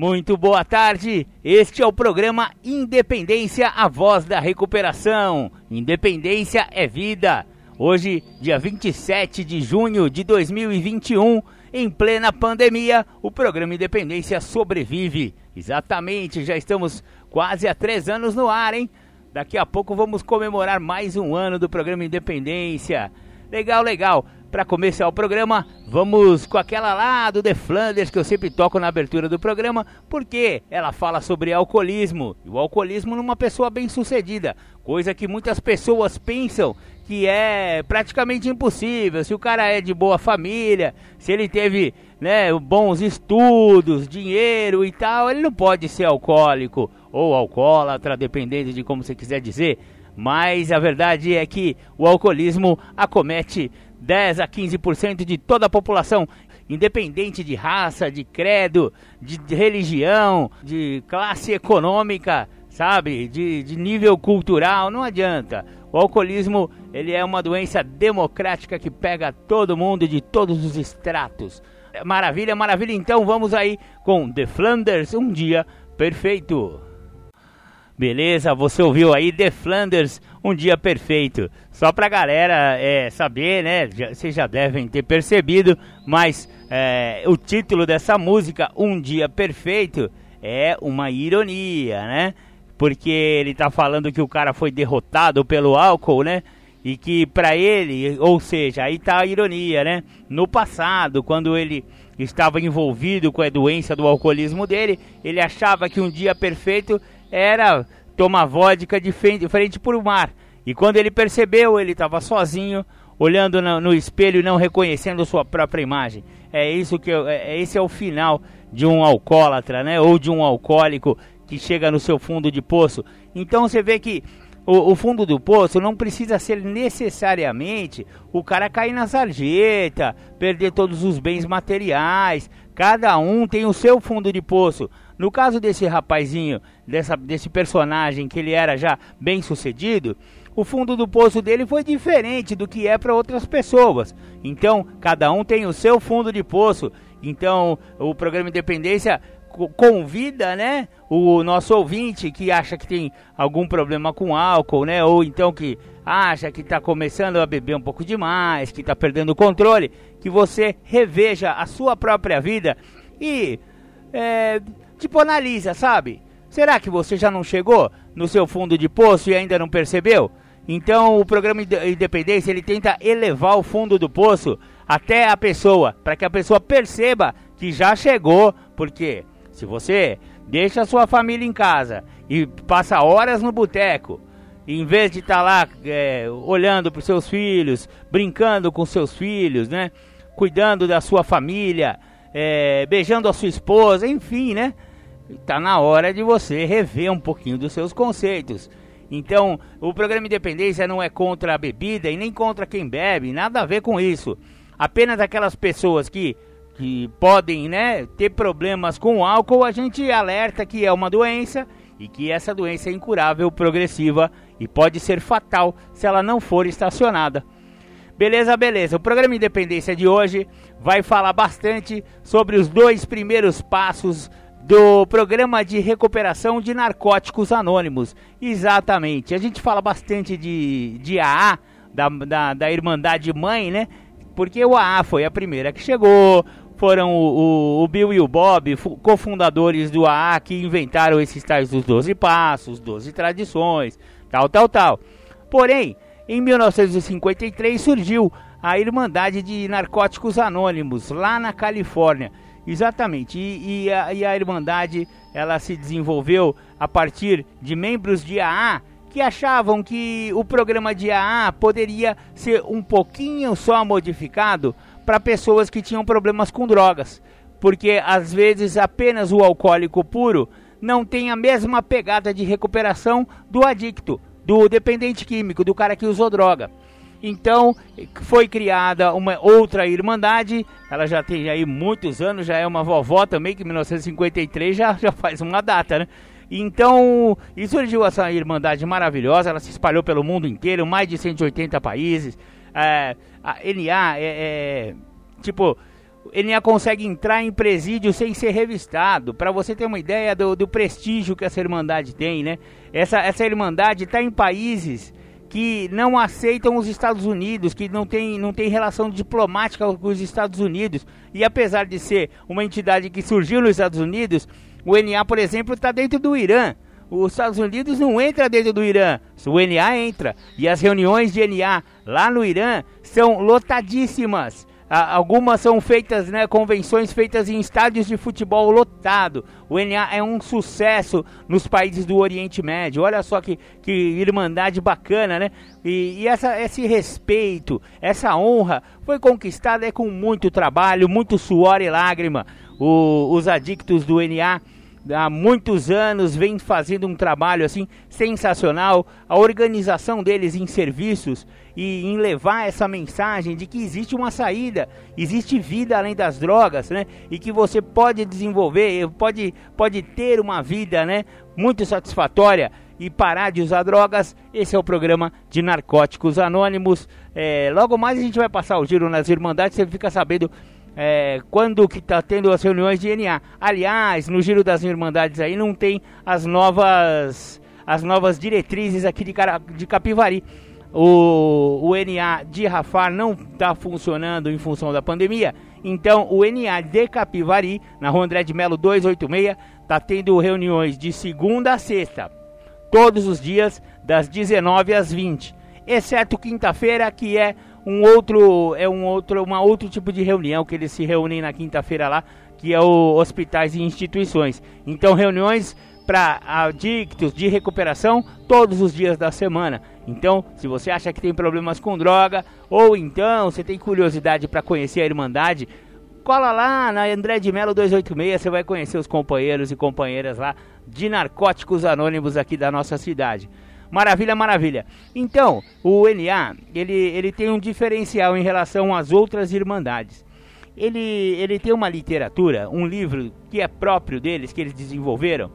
Muito boa tarde. Este é o programa Independência, a voz da recuperação. Independência é vida. Hoje, dia 27 de junho de 2021, em plena pandemia, o programa Independência sobrevive. Exatamente, já estamos quase há três anos no ar, hein? Daqui a pouco vamos comemorar mais um ano do programa Independência. Legal, legal. Para começar o programa, vamos com aquela lá do The Flanders que eu sempre toco na abertura do programa, porque ela fala sobre alcoolismo e o alcoolismo numa pessoa bem-sucedida, coisa que muitas pessoas pensam que é praticamente impossível. Se o cara é de boa família, se ele teve né, bons estudos, dinheiro e tal, ele não pode ser alcoólico ou alcoólatra, dependendo de como você quiser dizer. Mas a verdade é que o alcoolismo acomete 10 a 15% de toda a população, independente de raça, de credo, de, de religião, de classe econômica, sabe, de, de nível cultural, não adianta. O alcoolismo ele é uma doença democrática que pega todo mundo de todos os estratos. Maravilha, maravilha. Então vamos aí com The Flanders, um dia perfeito. Beleza, você ouviu aí The Flanders, um dia perfeito. Só pra galera é, saber, né? Já, vocês já devem ter percebido, mas é, o título dessa música, Um Dia Perfeito, é uma ironia, né? Porque ele tá falando que o cara foi derrotado pelo álcool, né? E que pra ele, ou seja, aí tá a ironia, né? No passado, quando ele estava envolvido com a doença do alcoolismo dele, ele achava que um dia perfeito era tomar vodka de frente, para o mar. E quando ele percebeu, ele estava sozinho, olhando no, no, espelho e não reconhecendo sua própria imagem. É isso que eu, é, esse é o final de um alcoólatra, né? Ou de um alcoólico que chega no seu fundo de poço. Então você vê que o, o, fundo do poço não precisa ser necessariamente o cara cair na sarjeta, perder todos os bens materiais. Cada um tem o seu fundo de poço. No caso desse rapazinho, dessa, desse personagem que ele era já bem sucedido, o fundo do poço dele foi diferente do que é para outras pessoas. Então, cada um tem o seu fundo de poço. Então, o programa Independência convida, né, o nosso ouvinte que acha que tem algum problema com álcool, né, ou então que acha que está começando a beber um pouco demais, que está perdendo o controle, que você reveja a sua própria vida e é, tipo, analisa, sabe? Será que você já não chegou no seu fundo de poço e ainda não percebeu? Então, o programa Independência, ele tenta elevar o fundo do poço até a pessoa, para que a pessoa perceba que já chegou, porque se você deixa a sua família em casa e passa horas no boteco, em vez de estar tá lá é, olhando para os seus filhos, brincando com seus filhos, né? Cuidando da sua família, é, beijando a sua esposa, enfim, né? Está na hora de você rever um pouquinho dos seus conceitos. Então, o programa Independência não é contra a bebida e nem contra quem bebe, nada a ver com isso. Apenas aquelas pessoas que, que podem né, ter problemas com o álcool, a gente alerta que é uma doença e que essa doença é incurável, progressiva e pode ser fatal se ela não for estacionada. Beleza, beleza. O programa Independência de hoje vai falar bastante sobre os dois primeiros passos do programa de recuperação de narcóticos anônimos. Exatamente. A gente fala bastante de, de AA, da, da, da Irmandade Mãe, né? Porque o AA foi a primeira que chegou. Foram o, o, o Bill e o Bob, cofundadores do AA, que inventaram esses tais dos 12 passos, 12 tradições, tal, tal, tal. Porém, em 1953 surgiu a Irmandade de Narcóticos Anônimos, lá na Califórnia. Exatamente, e, e, a, e a Irmandade ela se desenvolveu a partir de membros de AA que achavam que o programa de AA poderia ser um pouquinho só modificado para pessoas que tinham problemas com drogas, porque às vezes apenas o alcoólico puro não tem a mesma pegada de recuperação do adicto, do dependente químico, do cara que usou droga. Então foi criada uma outra irmandade, ela já tem aí muitos anos, já é uma vovó também, que em 1953 já, já faz uma data, né? Então, e surgiu essa irmandade maravilhosa, ela se espalhou pelo mundo inteiro, mais de 180 países. É, a NA é, é tipo, NA consegue entrar em presídio sem ser revistado. Para você ter uma ideia do, do, prestígio que essa irmandade tem, né? Essa, essa irmandade está em países que não aceitam os Estados Unidos, que não tem, não tem relação diplomática com os Estados Unidos. E apesar de ser uma entidade que surgiu nos Estados Unidos, o NA, por exemplo, está dentro do Irã. Os Estados Unidos não entra dentro do Irã, o NA entra. E as reuniões de NA lá no Irã são lotadíssimas. Algumas são feitas, né, convenções feitas em estádios de futebol lotado. O NA é um sucesso nos países do Oriente Médio. Olha só que, que irmandade bacana, né? E, e essa, esse respeito, essa honra foi conquistada é com muito trabalho, muito suor e lágrima. O, os adictos do NA há muitos anos vem fazendo um trabalho assim sensacional. A organização deles em serviços e em levar essa mensagem de que existe uma saída, existe vida além das drogas, né? E que você pode desenvolver, pode, pode ter uma vida, né? Muito satisfatória e parar de usar drogas. Esse é o programa de Narcóticos Anônimos. É, logo mais a gente vai passar o giro nas Irmandades, você fica sabendo é, quando que está tendo as reuniões de NA. Aliás, no Giro das Irmandades aí não tem as novas as novas diretrizes aqui de, de Capivari. O, o NA de Rafar não está funcionando em função da pandemia. Então, o NA de Capivari, na Rua André de Melo 286, está tendo reuniões de segunda a sexta, todos os dias, das 19 às 20, exceto quinta-feira, que é um outro é um outro uma outro tipo de reunião que eles se reúnem na quinta-feira lá, que é o hospitais e instituições. Então reuniões para adictos de recuperação todos os dias da semana. Então, se você acha que tem problemas com droga ou então você tem curiosidade para conhecer a Irmandade, cola lá na André de Melo 286, você vai conhecer os companheiros e companheiras lá de narcóticos anônimos aqui da nossa cidade. Maravilha, maravilha. Então, o NA, ele, ele tem um diferencial em relação às outras irmandades. Ele, ele tem uma literatura, um livro que é próprio deles, que eles desenvolveram,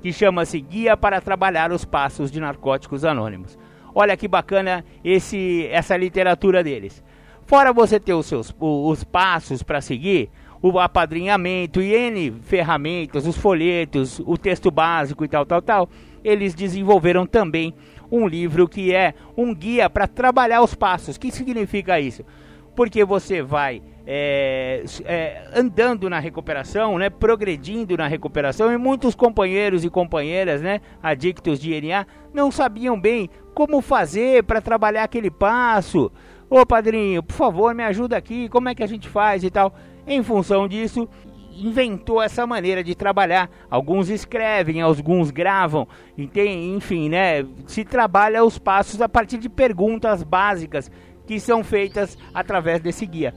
que chama-se Guia para Trabalhar os Passos de Narcóticos Anônimos. Olha que bacana esse, essa literatura deles. Fora você ter os seus os passos para seguir, o apadrinhamento e N ferramentas, os folhetos, o texto básico e tal, tal, tal eles desenvolveram também um livro que é um guia para trabalhar os passos. O que significa isso? Porque você vai é, é, andando na recuperação, né, progredindo na recuperação, e muitos companheiros e companheiras, né, adictos de NA, não sabiam bem como fazer para trabalhar aquele passo. Ô padrinho, por favor, me ajuda aqui, como é que a gente faz e tal. Em função disso, inventou essa maneira de trabalhar. Alguns escrevem, alguns gravam, e tem, enfim, né? Se trabalha os passos a partir de perguntas básicas que são feitas através desse guia.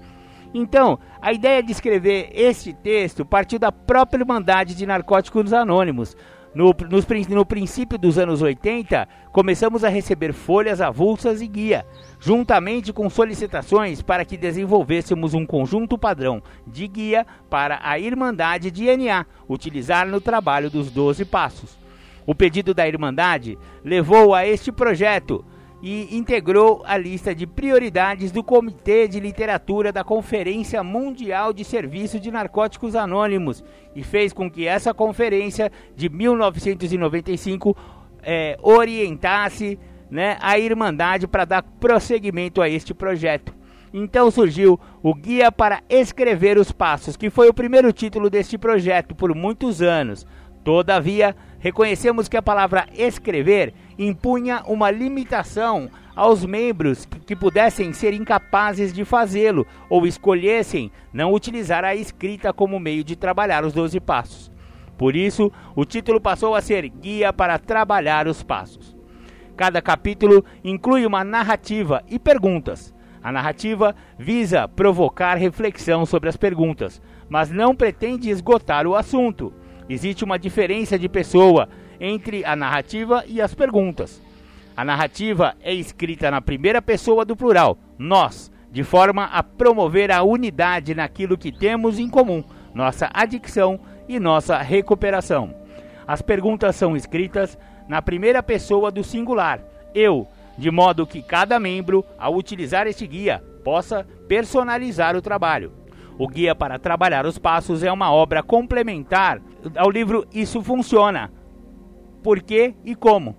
Então, a ideia de escrever este texto partiu da própria Irmandade de Narcóticos Anônimos, no, no princípio dos anos 80, começamos a receber folhas avulsas e guia, juntamente com solicitações para que desenvolvêssemos um conjunto padrão de guia para a Irmandade de NA, utilizar no trabalho dos 12 passos. O pedido da Irmandade levou a este projeto, e integrou a lista de prioridades do Comitê de Literatura da Conferência Mundial de Serviço de Narcóticos Anônimos e fez com que essa conferência de 1995 é, orientasse né, a Irmandade para dar prosseguimento a este projeto. Então surgiu o Guia para Escrever os Passos, que foi o primeiro título deste projeto por muitos anos. Todavia, reconhecemos que a palavra escrever impunha uma limitação aos membros que pudessem ser incapazes de fazê-lo ou escolhessem não utilizar a escrita como meio de trabalhar os 12 passos. Por isso, o título passou a ser Guia para Trabalhar os Passos. Cada capítulo inclui uma narrativa e perguntas. A narrativa visa provocar reflexão sobre as perguntas, mas não pretende esgotar o assunto. Existe uma diferença de pessoa entre a narrativa e as perguntas. A narrativa é escrita na primeira pessoa do plural, nós, de forma a promover a unidade naquilo que temos em comum, nossa adicção e nossa recuperação. As perguntas são escritas na primeira pessoa do singular, eu, de modo que cada membro, ao utilizar este guia, possa personalizar o trabalho. O Guia para Trabalhar os Passos é uma obra complementar ao livro Isso Funciona. Por quê e como?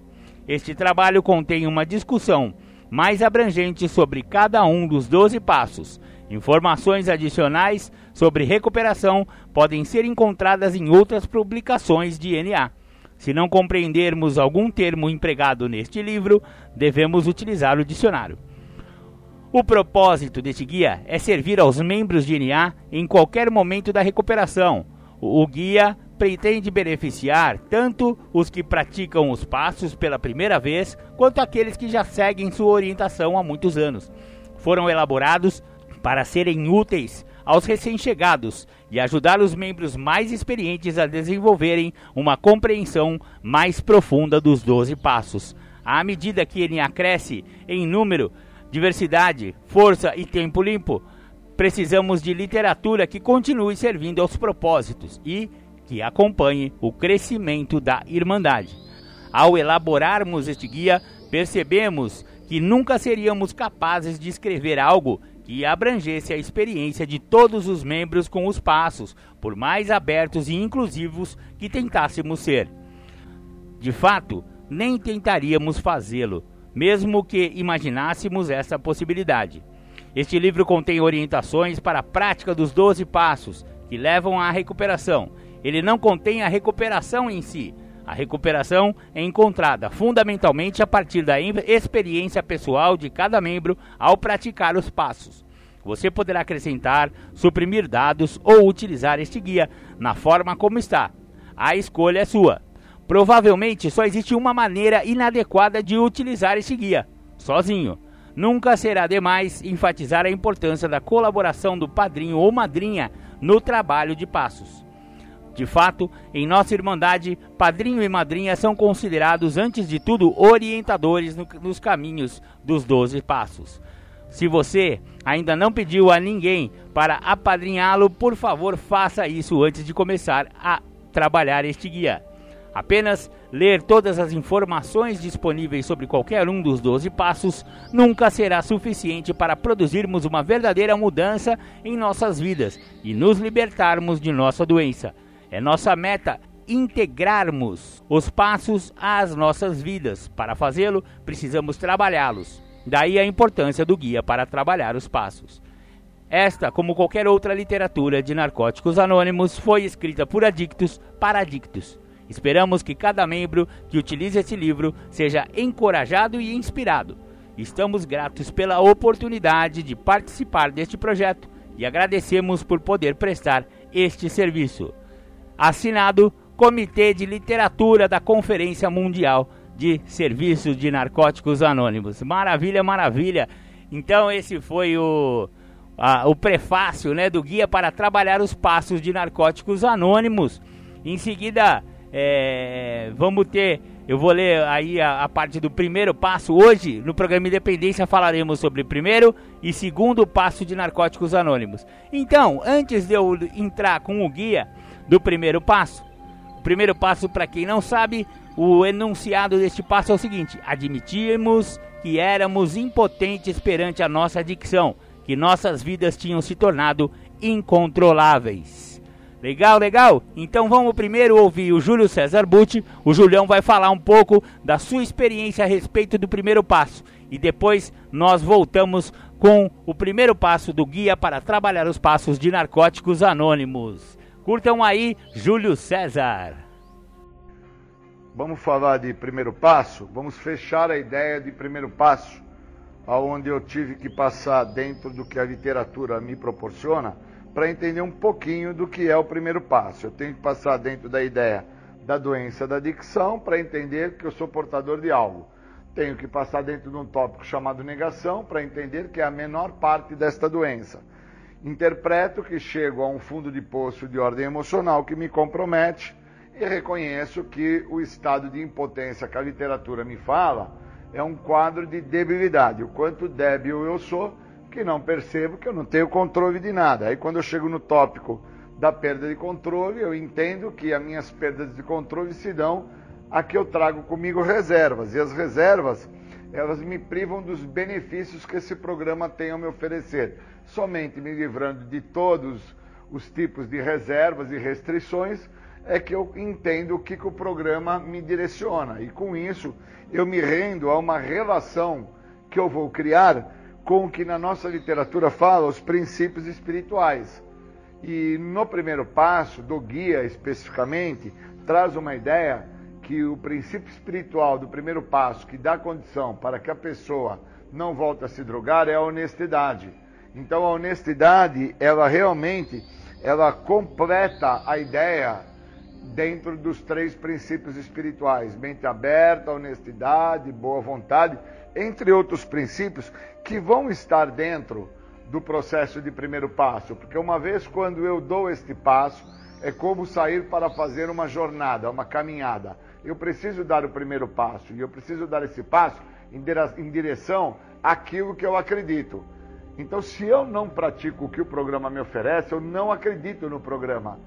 Este trabalho contém uma discussão mais abrangente sobre cada um dos 12 passos. Informações adicionais sobre recuperação podem ser encontradas em outras publicações de NA. Se não compreendermos algum termo empregado neste livro, devemos utilizar o dicionário. O propósito deste guia é servir aos membros de NA em qualquer momento da recuperação. O guia pretende beneficiar tanto os que praticam os passos pela primeira vez, quanto aqueles que já seguem sua orientação há muitos anos. Foram elaborados para serem úteis aos recém-chegados e ajudar os membros mais experientes a desenvolverem uma compreensão mais profunda dos 12 passos. À medida que NA cresce em número, diversidade, força e tempo limpo, precisamos de literatura que continue servindo aos propósitos e que acompanhe o crescimento da Irmandade. Ao elaborarmos este guia, percebemos que nunca seríamos capazes de escrever algo que abrangesse a experiência de todos os membros com os passos, por mais abertos e inclusivos que tentássemos ser. De fato, nem tentaríamos fazê-lo, mesmo que imaginássemos essa possibilidade. Este livro contém orientações para a prática dos 12 passos que levam à recuperação. Ele não contém a recuperação em si. A recuperação é encontrada fundamentalmente a partir da experiência pessoal de cada membro ao praticar os passos. Você poderá acrescentar, suprimir dados ou utilizar este guia na forma como está. A escolha é sua. Provavelmente só existe uma maneira inadequada de utilizar este guia: sozinho. Nunca será demais enfatizar a importância da colaboração do padrinho ou madrinha no trabalho de passos. De fato, em nossa Irmandade, padrinho e madrinha são considerados, antes de tudo, orientadores no, nos caminhos dos doze passos. Se você ainda não pediu a ninguém para apadrinhá-lo, por favor, faça isso antes de começar a trabalhar este guia. Apenas ler todas as informações disponíveis sobre qualquer um dos 12 passos nunca será suficiente para produzirmos uma verdadeira mudança em nossas vidas e nos libertarmos de nossa doença. É nossa meta integrarmos os passos às nossas vidas. Para fazê-lo, precisamos trabalhá-los. Daí a importância do guia para trabalhar os passos. Esta, como qualquer outra literatura de narcóticos anônimos, foi escrita por adictos para adictos Esperamos que cada membro que utilize esse livro seja encorajado e inspirado. Estamos gratos pela oportunidade de participar deste projeto e agradecemos por poder prestar este serviço. Assinado Comitê de Literatura da Conferência Mundial de Serviços de Narcóticos Anônimos. Maravilha, maravilha. Então esse foi o, a, o prefácio né, do guia para trabalhar os passos de narcóticos anônimos. Em seguida, é, vamos ter, eu vou ler aí a, a, parte do primeiro passo. Hoje, no programa Independência, falaremos sobre primeiro e segundo passo de Narcóticos Anônimos. Então, antes de eu entrar com o guia do primeiro passo, o primeiro passo, para quem não sabe, o enunciado deste passo é o seguinte: admitimos que éramos impotentes perante a nossa adicção, que nossas vidas tinham se tornado incontroláveis. Legal, legal? Então vamos primeiro ouvir o Júlio César Butti. O Julião vai falar um pouco da sua experiência a respeito do primeiro passo. E depois nós voltamos com o primeiro passo do guia para trabalhar os passos de narcóticos anônimos. Curtam aí, Júlio César. Vamos falar de primeiro passo? Vamos fechar a ideia de primeiro passo, aonde eu tive que passar dentro do que a literatura me proporciona para entender um pouquinho do que é o primeiro passo. Eu tenho que passar dentro da ideia da doença da adicção para entender que eu sou portador de algo. Tenho que passar dentro de um tópico chamado negação para entender que é a menor parte desta doença. Interpreto que chego a um fundo de poço de ordem emocional que me compromete e reconheço que o estado de impotência que a literatura me fala é um quadro de debilidade. O quanto débil eu sou, que não percebo que eu não tenho controle de nada. Aí quando eu chego no tópico da perda de controle, eu entendo que as minhas perdas de controle se dão a que eu trago comigo reservas. E as reservas, elas me privam dos benefícios que esse programa tem a me oferecer. Somente me livrando de todos os tipos de reservas e restrições é que eu entendo o que, que o programa me direciona. E com isso, eu me rendo a uma relação que eu vou criar com o que na nossa literatura fala os princípios espirituais. E no primeiro passo, do guia especificamente, traz uma ideia que o princípio espiritual do primeiro passo, que dá condição para que a pessoa não volte a se drogar, é a honestidade. Então a honestidade, ela realmente, ela completa a ideia dentro dos três princípios espirituais: mente aberta, honestidade, boa vontade, entre outros princípios que vão estar dentro do processo de primeiro passo, porque uma vez quando eu dou este passo, é como sair para fazer uma jornada, uma caminhada. Eu preciso dar o primeiro passo e eu preciso dar esse passo em direção àquilo que eu acredito. Então, se eu não pratico o que o programa me oferece, eu não acredito no programa.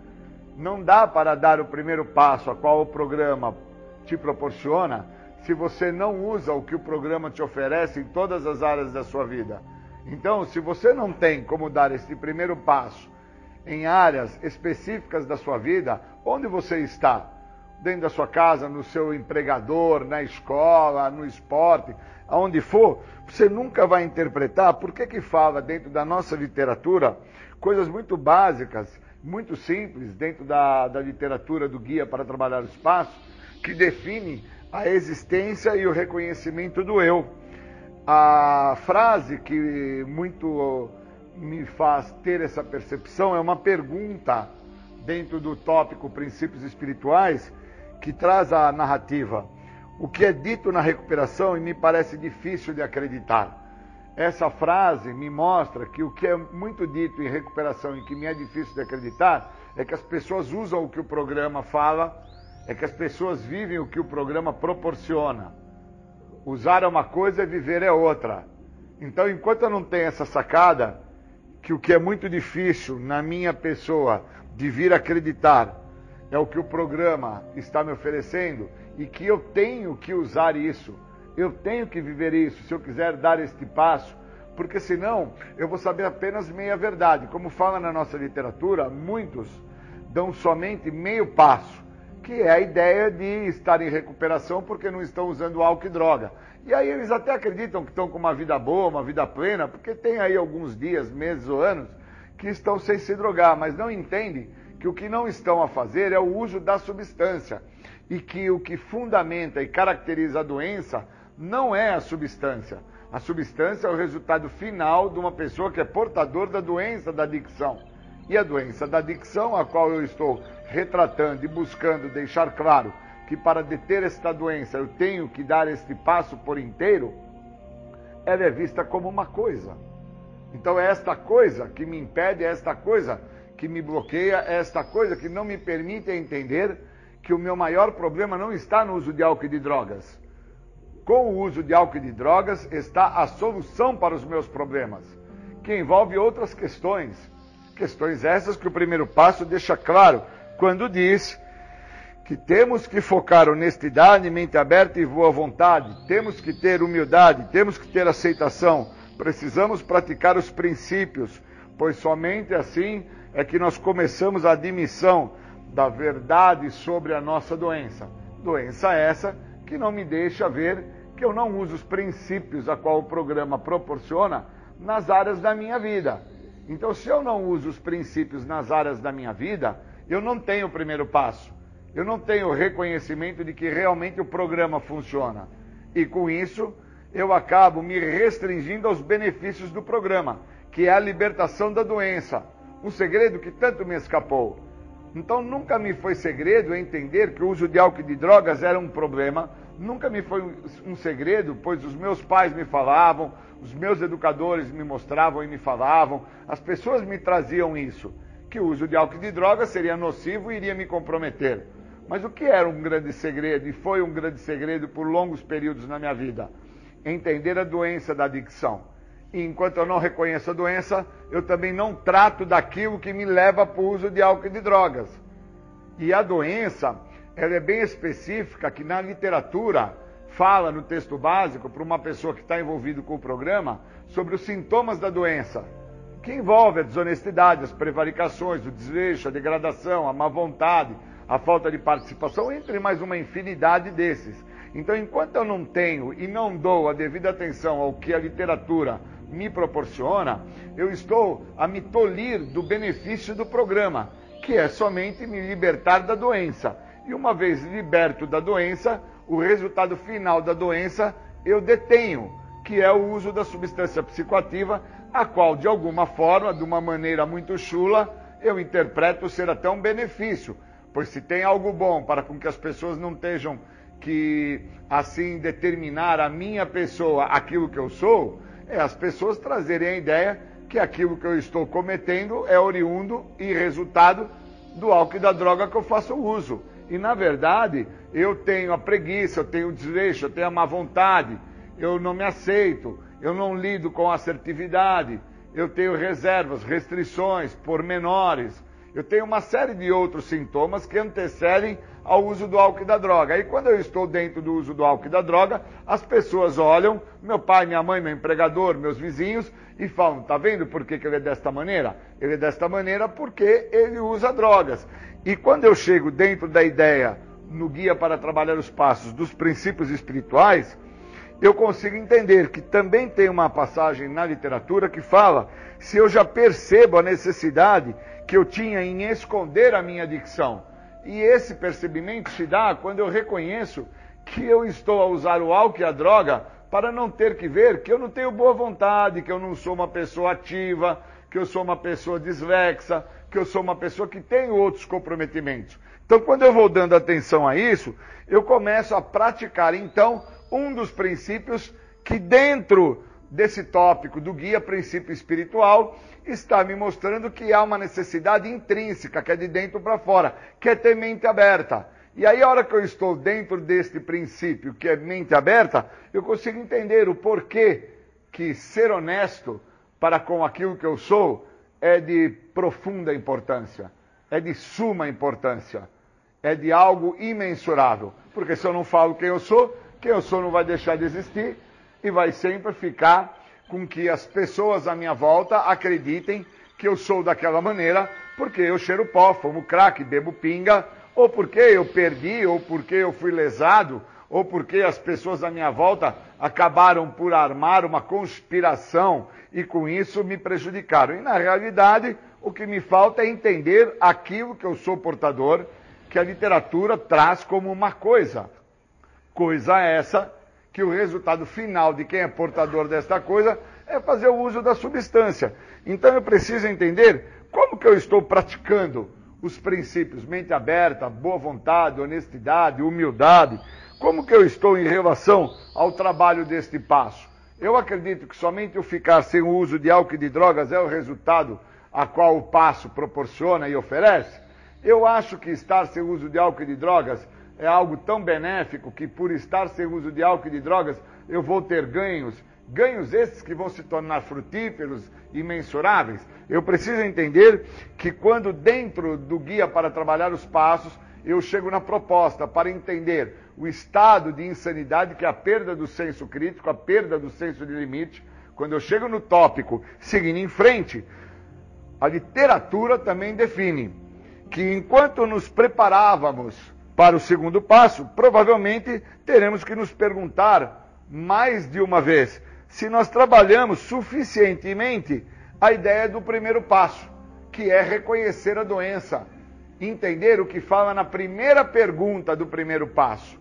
Não dá para dar o primeiro passo a qual o programa te proporciona se você não usa o que o programa te oferece em todas as áreas da sua vida. Então, se você não tem como dar esse primeiro passo em áreas específicas da sua vida, onde você está? Dentro da sua casa, no seu empregador, na escola, no esporte, aonde for, você nunca vai interpretar por que que fala dentro da nossa literatura coisas muito básicas, muito simples, dentro da, da literatura do Guia para Trabalhar o Espaço, que define a existência e o reconhecimento do eu. A frase que muito me faz ter essa percepção é uma pergunta dentro do tópico Princípios Espirituais que traz a narrativa. O que é dito na recuperação e me parece difícil de acreditar. Essa frase me mostra que o que é muito dito em recuperação e que me é difícil de acreditar é que as pessoas usam o que o programa fala, é que as pessoas vivem o que o programa proporciona. Usar é uma coisa viver é outra. Então, enquanto eu não tenho essa sacada, que o que é muito difícil na minha pessoa de vir acreditar é o que o programa está me oferecendo e que eu tenho que usar isso, eu tenho que viver isso se eu quiser dar este passo, porque senão eu vou saber apenas meia verdade. Como fala na nossa literatura, muitos dão somente meio passo que é a ideia de estar em recuperação porque não estão usando álcool e droga. E aí eles até acreditam que estão com uma vida boa, uma vida plena, porque tem aí alguns dias, meses ou anos que estão sem se drogar, mas não entendem que o que não estão a fazer é o uso da substância e que o que fundamenta e caracteriza a doença não é a substância. A substância é o resultado final de uma pessoa que é portador da doença da adicção. E a doença da adicção, a qual eu estou retratando e buscando deixar claro que para deter esta doença eu tenho que dar este passo por inteiro, ela é vista como uma coisa. Então é esta coisa que me impede, é esta coisa que me bloqueia, é esta coisa que não me permite entender que o meu maior problema não está no uso de álcool e de drogas. Com o uso de álcool e de drogas está a solução para os meus problemas, que envolve outras questões. Questões essas que o primeiro passo deixa claro quando diz que temos que focar honestidade, mente aberta e boa vontade, temos que ter humildade, temos que ter aceitação, precisamos praticar os princípios, pois somente assim é que nós começamos a admissão da verdade sobre a nossa doença. Doença essa que não me deixa ver que eu não uso os princípios a qual o programa proporciona nas áreas da minha vida. Então, se eu não uso os princípios nas áreas da minha vida, eu não tenho o primeiro passo. Eu não tenho o reconhecimento de que realmente o programa funciona. E com isso, eu acabo me restringindo aos benefícios do programa, que é a libertação da doença. Um segredo que tanto me escapou. Então nunca me foi segredo entender que o uso de álcool e de drogas era um problema. Nunca me foi um segredo, pois os meus pais me falavam, os meus educadores me mostravam e me falavam, as pessoas me traziam isso que o uso de álcool e de drogas seria nocivo e iria me comprometer. Mas o que era um grande segredo e foi um grande segredo por longos períodos na minha vida? Entender a doença da adicção. E enquanto eu não reconheço a doença, eu também não trato daquilo que me leva para o uso de álcool e de drogas. E a doença, ela é bem específica, que na literatura fala no texto básico para uma pessoa que está envolvido com o programa sobre os sintomas da doença, que envolve a desonestidade, as prevaricações, o desleixo, a degradação, a má vontade, a falta de participação, entre mais uma infinidade desses. Então, enquanto eu não tenho e não dou a devida atenção ao que a literatura me proporciona, eu estou a me tolir do benefício do programa, que é somente me libertar da doença. E uma vez liberto da doença, o resultado final da doença eu detenho, que é o uso da substância psicoativa, a qual, de alguma forma, de uma maneira muito chula, eu interpreto ser até um benefício. Pois se tem algo bom para com que as pessoas não estejam que assim determinar a minha pessoa aquilo que eu sou, é as pessoas trazerem a ideia que aquilo que eu estou cometendo é oriundo e resultado do álcool e da droga que eu faço uso. E na verdade, eu tenho a preguiça, eu tenho o desleixo, eu tenho a má vontade, eu não me aceito, eu não lido com assertividade, eu tenho reservas, restrições, pormenores, eu tenho uma série de outros sintomas que antecedem ao uso do álcool e da droga. Aí quando eu estou dentro do uso do álcool e da droga, as pessoas olham, meu pai, minha mãe, meu empregador, meus vizinhos, e falam, tá vendo por que, que ele é desta maneira? Ele é desta maneira porque ele usa drogas. E quando eu chego dentro da ideia, no guia para trabalhar os passos dos princípios espirituais, eu consigo entender que também tem uma passagem na literatura que fala se eu já percebo a necessidade que eu tinha em esconder a minha adicção. E esse percebimento se dá quando eu reconheço que eu estou a usar o álcool e a droga para não ter que ver que eu não tenho boa vontade, que eu não sou uma pessoa ativa, que eu sou uma pessoa dislexa, que eu sou uma pessoa que tem outros comprometimentos. Então, quando eu vou dando atenção a isso, eu começo a praticar, então, um dos princípios que dentro desse tópico do guia princípio espiritual está me mostrando que há uma necessidade intrínseca, que é de dentro para fora, que é ter mente aberta. E aí, a hora que eu estou dentro deste princípio, que é mente aberta, eu consigo entender o porquê que ser honesto para com aquilo que eu sou é de profunda importância, é de suma importância, é de algo imensurável. Porque se eu não falo quem eu sou, quem eu sou não vai deixar de existir e vai sempre ficar com que as pessoas à minha volta acreditem que eu sou daquela maneira, porque eu cheiro pó, fumo crack, bebo pinga, ou porque eu perdi, ou porque eu fui lesado, ou porque as pessoas à minha volta acabaram por armar uma conspiração e com isso me prejudicaram. E na realidade, o que me falta é entender aquilo que eu sou portador, que a literatura traz como uma coisa. Coisa essa que o resultado final de quem é portador desta coisa é fazer o uso da substância. Então eu preciso entender como que eu estou praticando os princípios mente aberta, boa vontade, honestidade, humildade. Como que eu estou em relação ao trabalho deste passo? Eu acredito que somente eu ficar sem o uso de álcool e de drogas é o resultado a qual o passo proporciona e oferece. Eu acho que estar sem o uso de álcool e de drogas é algo tão benéfico que por estar sem uso de álcool e de drogas eu vou ter ganhos, ganhos esses que vão se tornar frutíferos e mensuráveis. Eu preciso entender que quando dentro do guia para trabalhar os passos, eu chego na proposta para entender o estado de insanidade que é a perda do senso crítico, a perda do senso de limite. Quando eu chego no tópico, seguindo em frente, a literatura também define que enquanto nos preparávamos para o segundo passo, provavelmente teremos que nos perguntar mais de uma vez se nós trabalhamos suficientemente a ideia do primeiro passo, que é reconhecer a doença, entender o que fala na primeira pergunta do primeiro passo,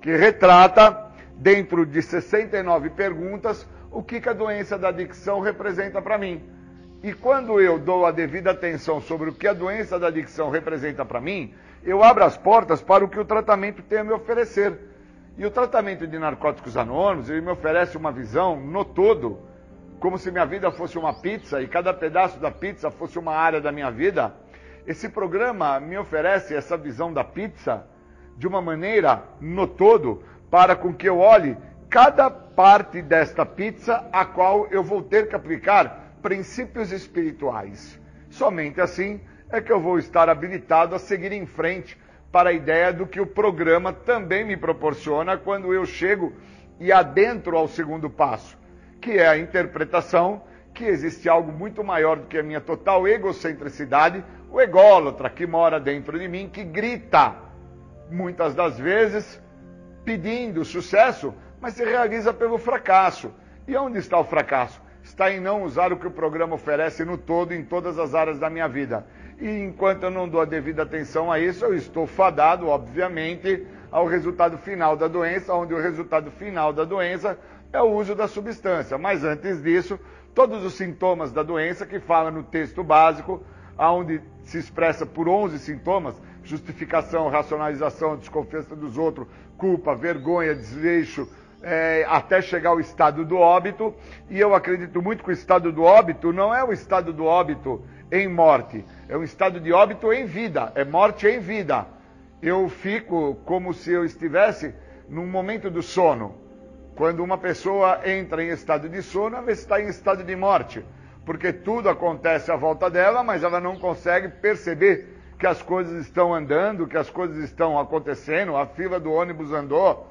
que retrata, dentro de 69 perguntas, o que, que a doença da adicção representa para mim. E quando eu dou a devida atenção sobre o que a doença da adicção representa para mim, eu abro as portas para o que o tratamento tem a me oferecer. E o tratamento de narcóticos anônimos, ele me oferece uma visão no todo, como se minha vida fosse uma pizza e cada pedaço da pizza fosse uma área da minha vida. Esse programa me oferece essa visão da pizza de uma maneira no todo para com que eu olhe cada parte desta pizza a qual eu vou ter que aplicar princípios espirituais. Somente assim é que eu vou estar habilitado a seguir em frente para a ideia do que o programa também me proporciona quando eu chego e adentro ao segundo passo, que é a interpretação que existe algo muito maior do que a minha total egocentricidade, o ególatra que mora dentro de mim, que grita, muitas das vezes, pedindo sucesso, mas se realiza pelo fracasso. E onde está o fracasso? Está em não usar o que o programa oferece no todo, em todas as áreas da minha vida. E enquanto eu não dou a devida atenção a isso, eu estou fadado, obviamente, ao resultado final da doença, onde o resultado final da doença é o uso da substância. Mas antes disso, todos os sintomas da doença que fala no texto básico, onde se expressa por 11 sintomas, justificação, racionalização, desconfiança dos outros, culpa, vergonha, desleixo, é, até chegar ao estado do óbito. E eu acredito muito que o estado do óbito não é o estado do óbito em morte, é um estado de óbito em vida, é morte em vida. Eu fico como se eu estivesse num momento do sono. Quando uma pessoa entra em estado de sono, ela está em estado de morte, porque tudo acontece à volta dela, mas ela não consegue perceber que as coisas estão andando, que as coisas estão acontecendo, a fila do ônibus andou,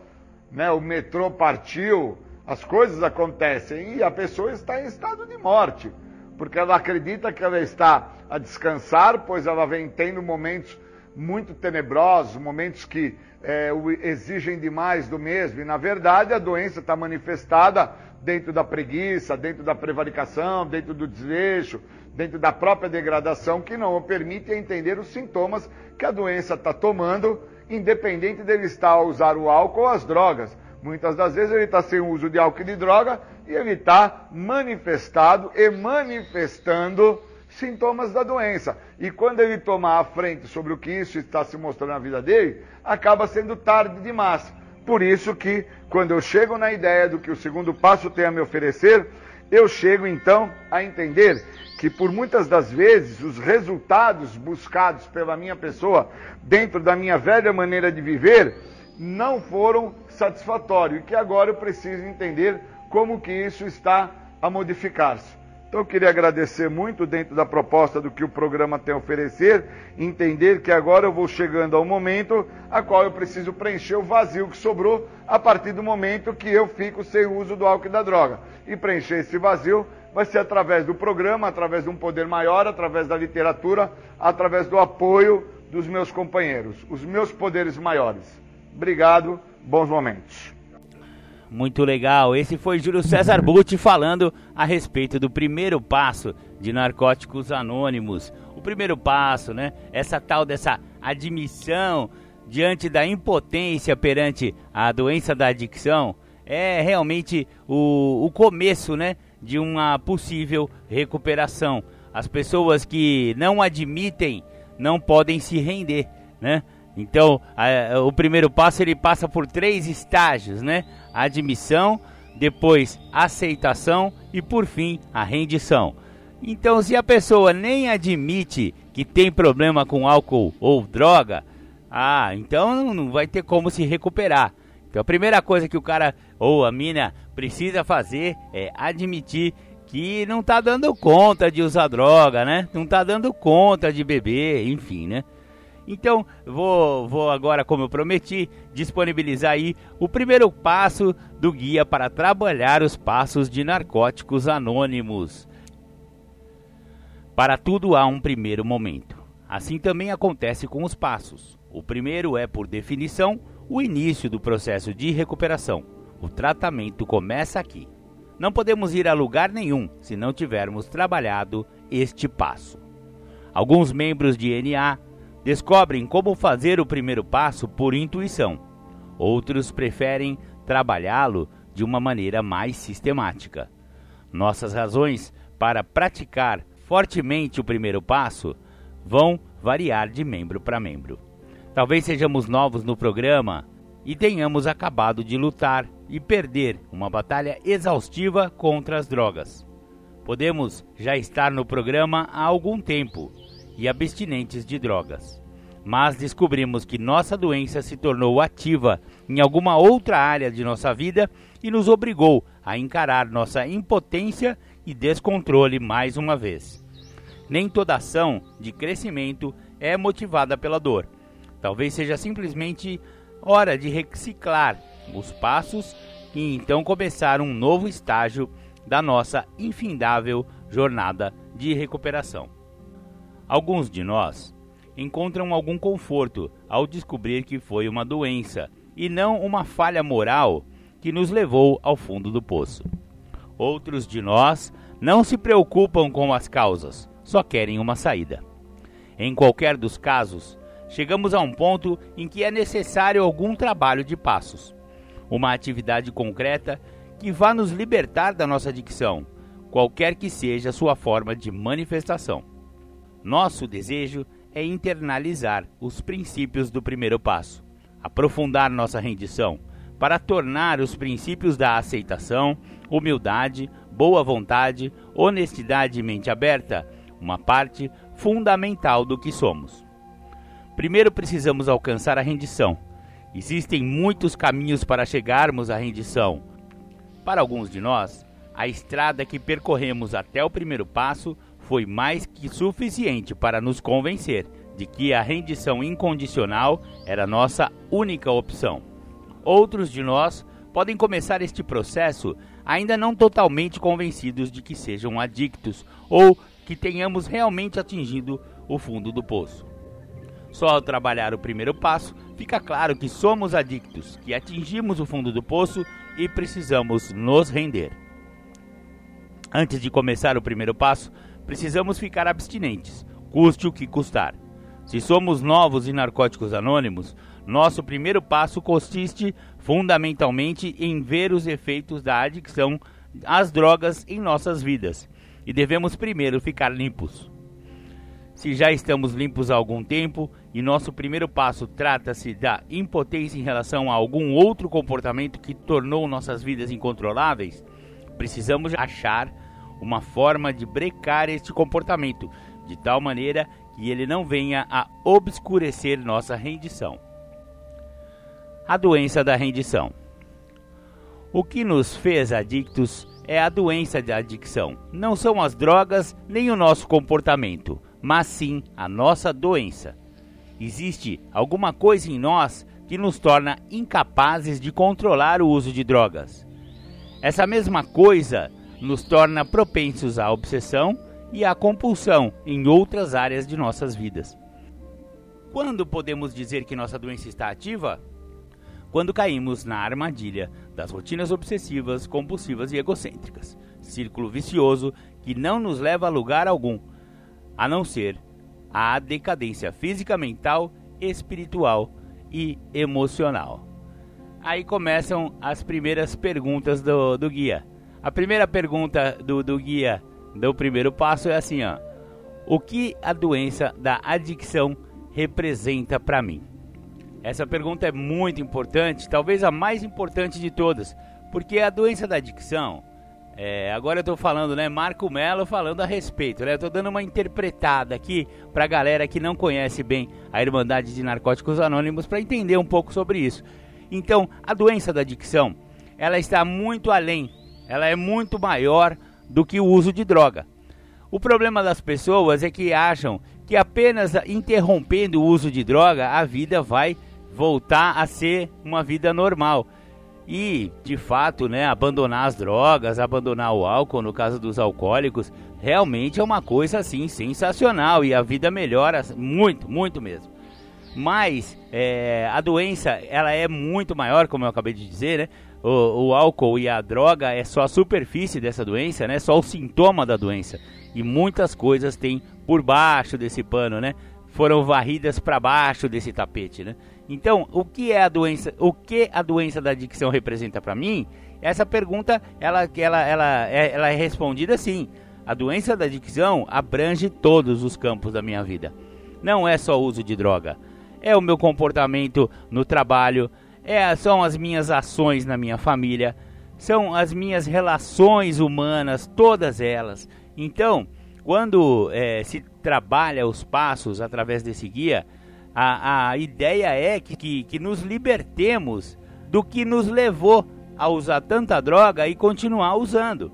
né, o metrô partiu, as coisas acontecem e a pessoa está em estado de morte porque ela acredita que ela está a descansar, pois ela vem tendo momentos muito tenebrosos, momentos que é, exigem demais do mesmo. E na verdade a doença está manifestada dentro da preguiça, dentro da prevaricação, dentro do desleixo, dentro da própria degradação, que não permite entender os sintomas que a doença está tomando, independente dele estar a usar o álcool ou as drogas. Muitas das vezes ele está sem o uso de álcool e de droga e ele está manifestado e manifestando sintomas da doença. E quando ele tomar a frente sobre o que isso está se mostrando na vida dele, acaba sendo tarde demais. Por isso que, quando eu chego na ideia do que o segundo passo tem a me oferecer, eu chego então a entender que por muitas das vezes os resultados buscados pela minha pessoa dentro da minha velha maneira de viver não foram satisfatórios e que agora eu preciso entender como que isso está a modificar-se. Então eu queria agradecer muito dentro da proposta do que o programa tem a oferecer, entender que agora eu vou chegando ao momento a qual eu preciso preencher o vazio que sobrou a partir do momento que eu fico sem o uso do álcool e da droga. E preencher esse vazio vai ser através do programa, através de um poder maior, através da literatura, através do apoio dos meus companheiros, os meus poderes maiores. Obrigado, bons momentos. Muito legal. Esse foi Júlio César Butti falando a respeito do primeiro passo de Narcóticos Anônimos. O primeiro passo, né? Essa tal dessa admissão diante da impotência perante a doença da adicção é realmente o, o começo, né? De uma possível recuperação. As pessoas que não admitem não podem se render, né? Então, a, o primeiro passo ele passa por três estágios, né? Admissão, depois aceitação e por fim a rendição. Então, se a pessoa nem admite que tem problema com álcool ou droga, ah, então não vai ter como se recuperar. Então, a primeira coisa que o cara ou a mina precisa fazer é admitir que não está dando conta de usar droga, né? Não está dando conta de beber, enfim, né? Então, vou, vou agora, como eu prometi, disponibilizar aí o primeiro passo do guia para trabalhar os passos de narcóticos anônimos. Para tudo há um primeiro momento. Assim também acontece com os passos. O primeiro é, por definição, o início do processo de recuperação. O tratamento começa aqui. Não podemos ir a lugar nenhum se não tivermos trabalhado este passo. Alguns membros de NA descobrem como fazer o primeiro passo por intuição. Outros preferem trabalhá-lo de uma maneira mais sistemática. Nossas razões para praticar fortemente o primeiro passo vão variar de membro para membro. Talvez sejamos novos no programa e tenhamos acabado de lutar e perder uma batalha exaustiva contra as drogas. Podemos já estar no programa há algum tempo e abstinentes de drogas. mas descobrimos que nossa doença se tornou ativa em alguma outra área de nossa vida e nos obrigou a encarar nossa impotência e descontrole mais uma vez. Nem toda ação de crescimento é motivada pela dor. Talvez seja simplesmente hora de reciclar os passos e então começar um novo estágio da nossa infindável jornada de recuperação. Alguns de nós encontram algum conforto ao descobrir que foi uma doença e não uma falha moral que nos levou ao fundo do poço. Outros de nós não se preocupam com as causas, só querem uma saída. Em qualquer dos casos, chegamos a um ponto em que é necessário algum trabalho de passos, uma atividade concreta que vá nos libertar da nossa adicção, qualquer que seja sua forma de manifestação. Nosso desejo é internalizar os princípios do primeiro passo, aprofundar nossa rendição, para tornar os princípios da aceitação, humildade, boa vontade, honestidade e mente aberta uma parte fundamental do que somos. Primeiro precisamos alcançar a rendição. Existem muitos caminhos para chegarmos à rendição. Para alguns de nós, a estrada que percorremos até o primeiro passo foi mais que suficiente para nos convencer de que a rendição incondicional era nossa única opção. Outros de nós podem começar este processo ainda não totalmente convencidos de que sejam adictos ou que tenhamos realmente atingido o fundo do poço. Só ao trabalhar o primeiro passo, fica claro que somos adictos, que atingimos o fundo do poço e precisamos nos render. Antes de começar o primeiro passo, precisamos ficar abstinentes, custe o que custar. Se somos novos em Narcóticos Anônimos, nosso primeiro passo consiste fundamentalmente em ver os efeitos da adicção às drogas em nossas vidas e devemos primeiro ficar limpos. Se já estamos limpos há algum tempo e nosso primeiro passo trata-se da impotência em relação a algum outro comportamento que tornou nossas vidas incontroláveis, precisamos achar uma forma de brecar este comportamento, de tal maneira que ele não venha a obscurecer nossa rendição. A doença da rendição. O que nos fez adictos é a doença da adicção. Não são as drogas nem o nosso comportamento, mas sim a nossa doença. Existe alguma coisa em nós que nos torna incapazes de controlar o uso de drogas. Essa mesma coisa nos torna propensos à obsessão e à compulsão em outras áreas de nossas vidas. Quando podemos dizer que nossa doença está ativa? quando caímos na armadilha das rotinas obsessivas, compulsivas e egocêntricas, círculo vicioso que não nos leva a lugar algum, a não ser a decadência física, mental, espiritual e emocional. Aí começam as primeiras perguntas do, do guia. A primeira pergunta do, do guia do primeiro passo é assim: ó, o que a doença da adicção representa para mim? Essa pergunta é muito importante, talvez a mais importante de todas, porque a doença da adicção, é, agora eu estou falando, né, Marco Melo falando a respeito, né, eu estou dando uma interpretada aqui para a galera que não conhece bem a Irmandade de Narcóticos Anônimos para entender um pouco sobre isso. Então, a doença da adicção, ela está muito além, ela é muito maior do que o uso de droga. O problema das pessoas é que acham que apenas interrompendo o uso de droga a vida vai voltar a ser uma vida normal. E, de fato, né, abandonar as drogas, abandonar o álcool, no caso dos alcoólicos, realmente é uma coisa assim sensacional e a vida melhora muito, muito mesmo. Mas é, a doença ela é muito maior, como eu acabei de dizer, né? O, o, álcool e a droga é só a superfície dessa doença, né? Só o sintoma da doença. E muitas coisas tem por baixo desse pano, né? Foram varridas para baixo desse tapete, né? Então, o que é a doença? O que a doença da adicção representa para mim? Essa pergunta, ela, ela, ela, é, ela é respondida assim. A doença da adicção abrange todos os campos da minha vida. Não é só o uso de droga. É o meu comportamento no trabalho, é, são as minhas ações na minha família, são as minhas relações humanas, todas elas. Então, quando é, se trabalha os passos através desse guia, A, a ideia é que, que, que nos libertemos do que nos levou a usar tanta droga e continuar usando,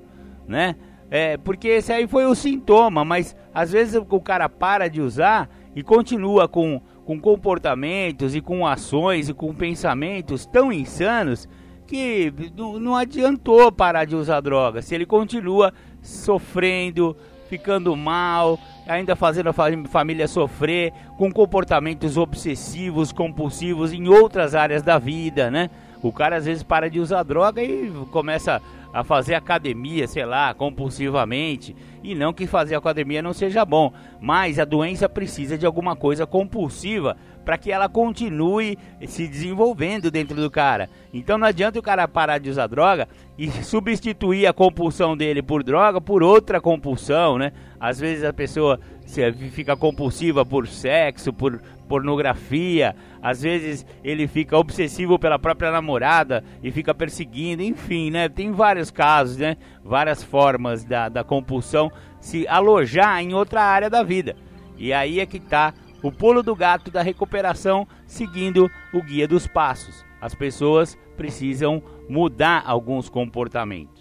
né? É, porque esse aí foi o sintoma, mas às vezes o cara para de usar e continua com, com comportamentos e com ações e com pensamentos tão insanos que não adiantou parar de usar droga. Se ele continua sofrendo, ficando mal, ainda fazendo a família sofrer, com comportamentos obsessivos, compulsivos em outras áreas da vida, né? O cara às vezes para de usar droga e começa a fazer academia, sei lá, compulsivamente. E não que fazer academia não seja bom, mas a doença precisa de alguma coisa compulsiva para que ela continue se desenvolvendo dentro do cara. Então não adianta o cara parar de usar droga e substituir a compulsão dele por droga por outra compulsão, né? Às vezes a pessoa fica compulsiva por sexo, por pornografia, às vezes ele fica obsessivo pela própria namorada e fica perseguindo, enfim, né? Tem vários casos, né? Várias formas da, da compulsão se alojar em outra área da vida. E aí é que está o pulo do gato da recuperação seguindo o guia dos passos. As pessoas precisam mudar alguns comportamentos.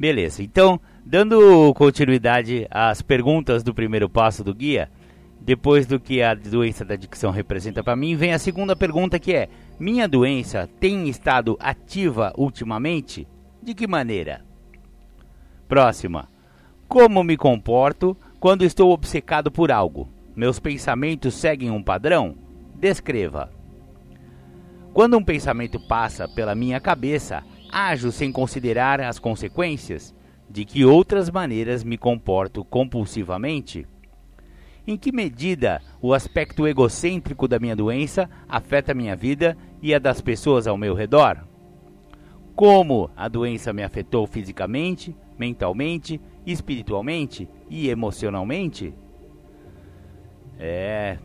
Beleza, então, dando continuidade às perguntas do primeiro passo do guia, depois do que a doença da adicção representa para mim, vem a segunda pergunta que é: minha doença tem estado ativa ultimamente? De que maneira? Próxima. Como me comporto quando estou obcecado por algo? Meus pensamentos seguem um padrão? Descreva. Quando um pensamento passa pela minha cabeça, ajo sem considerar as consequências? De que outras maneiras me comporto compulsivamente? Em que medida o aspecto egocêntrico da minha doença afeta minha vida e a das pessoas ao meu redor? Como a doença me afetou fisicamente, mentalmente, espiritualmente e emocionalmente? É,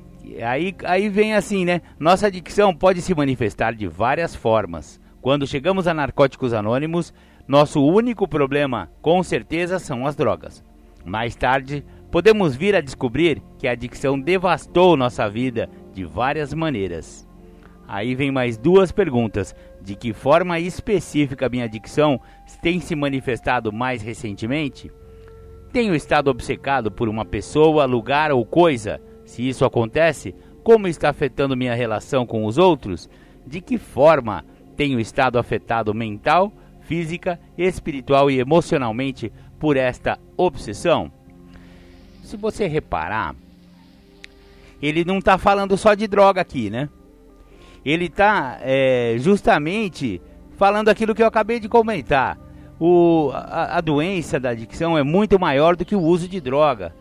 aí, aí vem assim, né? Nossa adicção pode se manifestar de várias formas. Quando chegamos a Narcóticos Anônimos, nosso único problema, com certeza, são as drogas. Mais tarde, podemos vir a descobrir que a adicção devastou nossa vida de várias maneiras. Aí vem mais duas perguntas: de que forma específica minha adicção tem se manifestado mais recentemente? Tenho estado obcecado por uma pessoa, lugar ou coisa? Se isso acontece, como está afetando minha relação com os outros? De que forma tenho estado afetado mental, física, espiritual e emocionalmente por esta obsessão? se você reparar, ele não está falando só de droga aqui, né? Ele está é, justamente falando aquilo que eu acabei de comentar. O, a, a doença da adicção é muito maior do que o uso de droga.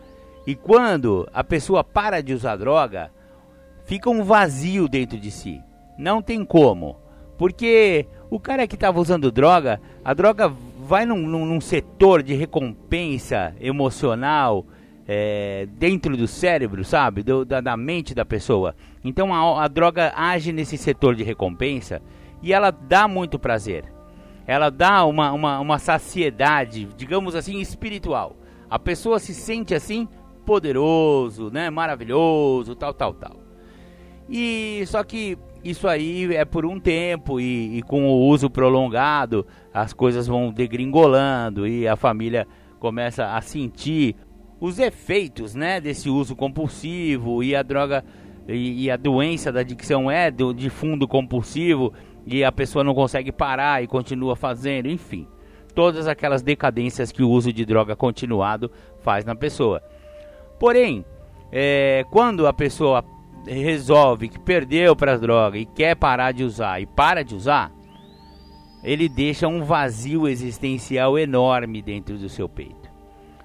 E quando a pessoa para de usar droga, fica um vazio dentro de si. Não tem como. Porque o cara que estava usando droga, a droga vai num, num, num setor de recompensa emocional é, dentro do cérebro, sabe? Do, da, da, mente da pessoa. Então a, a droga age nesse setor de recompensa e ela dá muito prazer. Ela dá uma, uma, uma saciedade, digamos assim, espiritual. A pessoa se sente assim poderoso, né? Maravilhoso, tal, tal, tal. E só que isso aí é por um tempo e, e, com o uso prolongado as coisas vão degringolando e a família começa a sentir os efeitos né, desse uso compulsivo e a droga e, e a doença da adicção é do, de fundo compulsivo e a pessoa não consegue parar e continua fazendo, enfim, todas aquelas decadências que o uso de droga continuado faz na pessoa. Porém, é, quando a pessoa resolve que perdeu para as drogas e quer parar de usar e para de usar, ele deixa um vazio existencial enorme dentro do seu peito.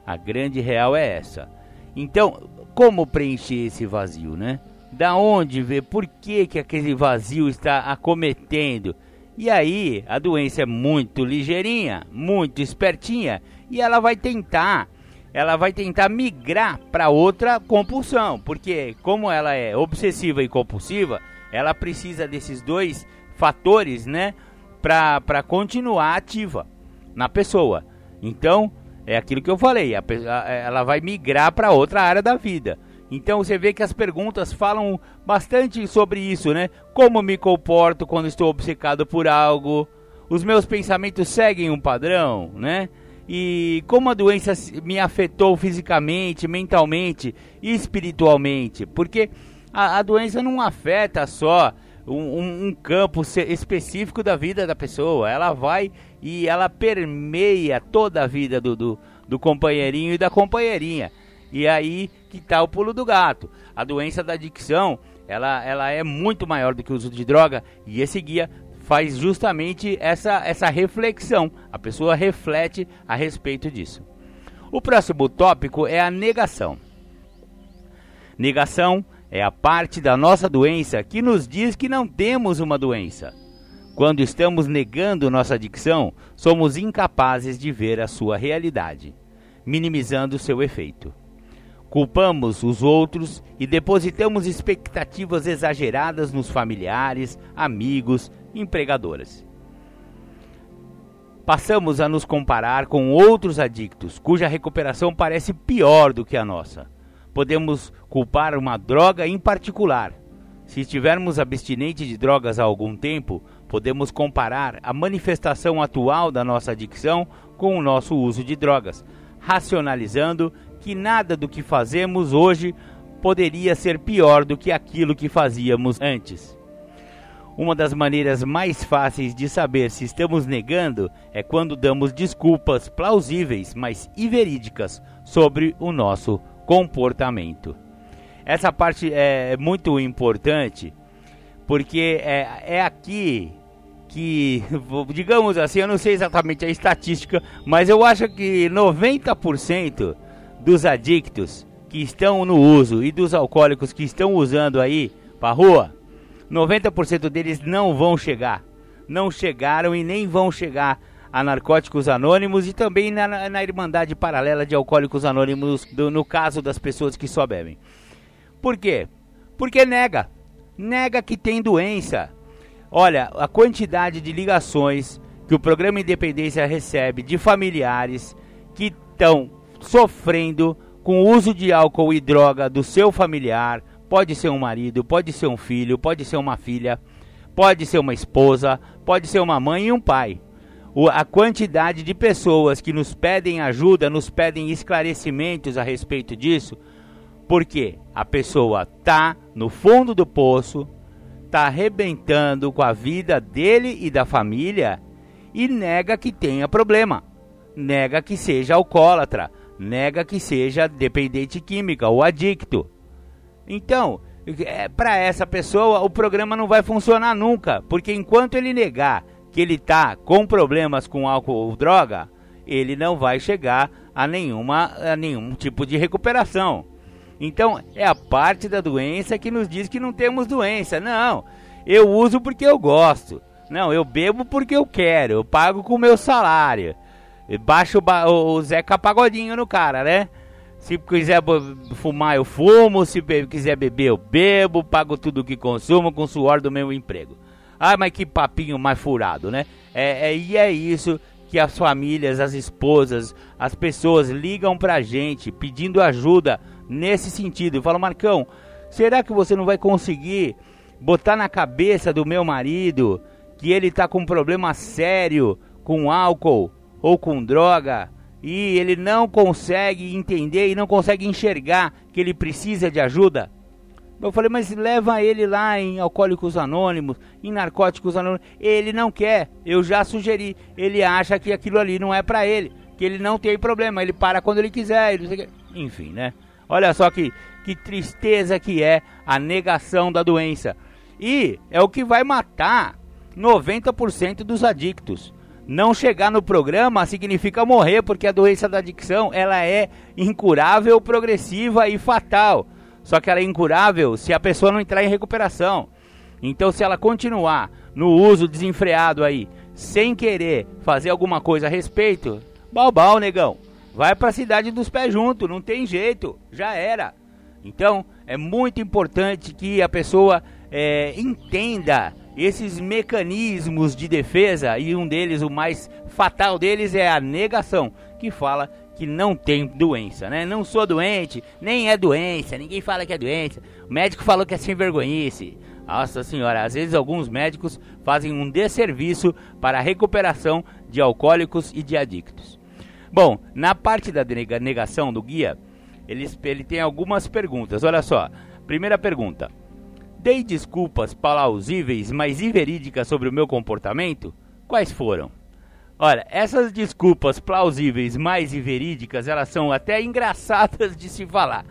A grande real é essa. Então, como preencher esse vazio, né? Da onde ver por que, que aquele vazio está acometendo? E aí, a doença é muito ligeirinha, muito espertinha, e ela vai tentar, ela vai tentar migrar para outra compulsão, porque como ela é obsessiva e compulsiva, ela precisa desses dois fatores, né, para continuar ativa na pessoa. Então, é aquilo que eu falei, a, a, ela vai migrar para outra área da vida. Então você vê que as perguntas falam bastante sobre isso, né? Como me comporto quando estou obcecado por algo? Os meus pensamentos seguem um padrão, né? E como a doença me afetou fisicamente, mentalmente e espiritualmente? Porque a, a doença não afeta só um, um, campo específico da vida da pessoa. Ela vai e ela permeia toda a vida do, do, do companheirinho e da companheirinha. E aí que está o pulo do gato. A doença da adicção, ela, ela é muito maior do que o uso de droga e esse guia faz justamente essa, essa reflexão. A pessoa reflete a respeito disso. O próximo tópico é a negação. Negação é a parte da nossa doença que nos diz que não temos uma doença. Quando estamos negando nossa adicção, somos incapazes de ver a sua realidade, minimizando seu efeito. Culpamos os outros e depositamos expectativas exageradas nos familiares, amigos, empregadoras. Passamos a nos comparar com outros adictos, cuja recuperação parece pior do que a nossa podemos culpar uma droga em particular. Se estivermos abstinentes de drogas há algum tempo, podemos comparar a manifestação atual da nossa adicção com o nosso uso de drogas, racionalizando que nada do que fazemos hoje poderia ser pior do que aquilo que fazíamos antes. Uma das maneiras mais fáceis de saber se estamos negando é quando damos desculpas plausíveis, mas inverídicas sobre o nosso comportamento. Essa parte é muito importante porque é, é aqui que, digamos assim, eu não sei exatamente a estatística, mas eu acho que 90% dos adictos que estão no uso e dos alcoólicos que estão usando aí para rua, 90% deles não vão chegar. Não chegaram e nem vão chegar a Narcóticos Anônimos e também na, na Irmandade Paralela de Alcoólicos Anônimos, do, no caso das pessoas que só bebem. Por quê? Porque nega. Nega que tem doença. Olha, a quantidade de ligações que o programa Independência recebe de familiares que estão sofrendo com o uso de álcool e droga do seu familiar. Pode ser um marido, pode ser um filho, pode ser uma filha, pode ser uma esposa, pode ser uma mãe e um pai o, a quantidade de pessoas que nos pedem ajuda, nos pedem esclarecimentos a respeito disso, porque a pessoa tá no fundo do poço, tá arrebentando com a vida dele e da família e nega que tenha problema, nega que seja alcoólatra, nega que seja dependente química ou adicto. Então, é, para essa pessoa o programa não vai funcionar nunca, porque enquanto ele negar que ele está com problemas com álcool ou droga, ele não vai chegar a, nenhuma, a nenhum tipo de recuperação. Então, é a parte da doença que nos diz que não temos doença. Não, eu uso porque eu gosto. Não, eu bebo porque eu quero. Eu pago com o meu salário. Baixo o, o Zeca Pagodinho no cara, né? Se quiser fumar, eu fumo. Se quiser beber, eu bebo. Pago tudo que consumo com o suor do meu emprego. Ah, mas que papinho mais furado, né? É, é, e é isso que as famílias, as esposas, as pessoas ligam pra gente pedindo ajuda nesse sentido. Falam, Marcão, será que você não vai conseguir botar na cabeça do meu marido que ele tá com um problema sério com álcool ou com droga e ele não consegue entender e não consegue enxergar que ele precisa de ajuda? Eu falei, mas leva ele lá em Alcoólicos Anônimos, em Narcóticos Anônimos. Ele não quer, eu já sugeri. Ele acha que aquilo ali não é para ele, que ele não tem problema, ele para quando ele quiser. Ele... Enfim, né? Olha só que, que tristeza que é a negação da doença. E é o que vai matar 90% dos adictos. Não chegar no programa significa morrer, porque a doença da adicção ela é incurável, progressiva e fatal. Só que ela é incurável se a pessoa não entrar em recuperação. Então, se ela continuar no uso desenfreado aí, sem querer fazer alguma coisa a respeito, balbal, negão. Vai para a cidade dos pés junto, não tem jeito, já era. Então, é muito importante que a pessoa é, entenda esses mecanismos de defesa e um deles, o mais fatal deles, é a negação, que fala que não tem doença, né? Não sou doente, nem é doença, ninguém fala que é doença. O médico falou que é sem vergonhice. Nossa senhora, às vezes alguns médicos fazem um desserviço para a recuperação de alcoólicos e de adictos. Bom, na parte da negação do guia, ele, ele tem algumas perguntas. Olha só. Primeira pergunta: Dei desculpas plausíveis, mas inverídicas sobre o meu comportamento? Quais foram? Olha, essas desculpas plausíveis, mais inverídicas, elas são até engraçadas de se falar.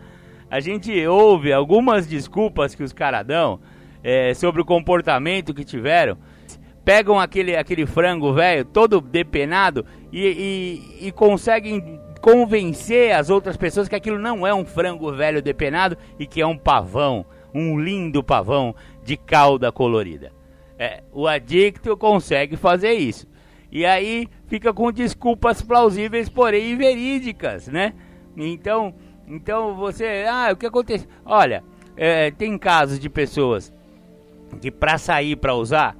A gente ouve algumas desculpas que os caras dão é, sobre o comportamento que tiveram. Pegam aquele, aquele frango velho, todo depenado, e, e, e conseguem convencer as outras pessoas que aquilo não é um frango velho depenado e que é um pavão um lindo pavão de cauda colorida. É, o adicto consegue fazer isso. E aí fica com desculpas plausíveis, porém verídicas, né? Então, então você, ah, o que acontece? Olha, é, tem casos de pessoas que para sair para usar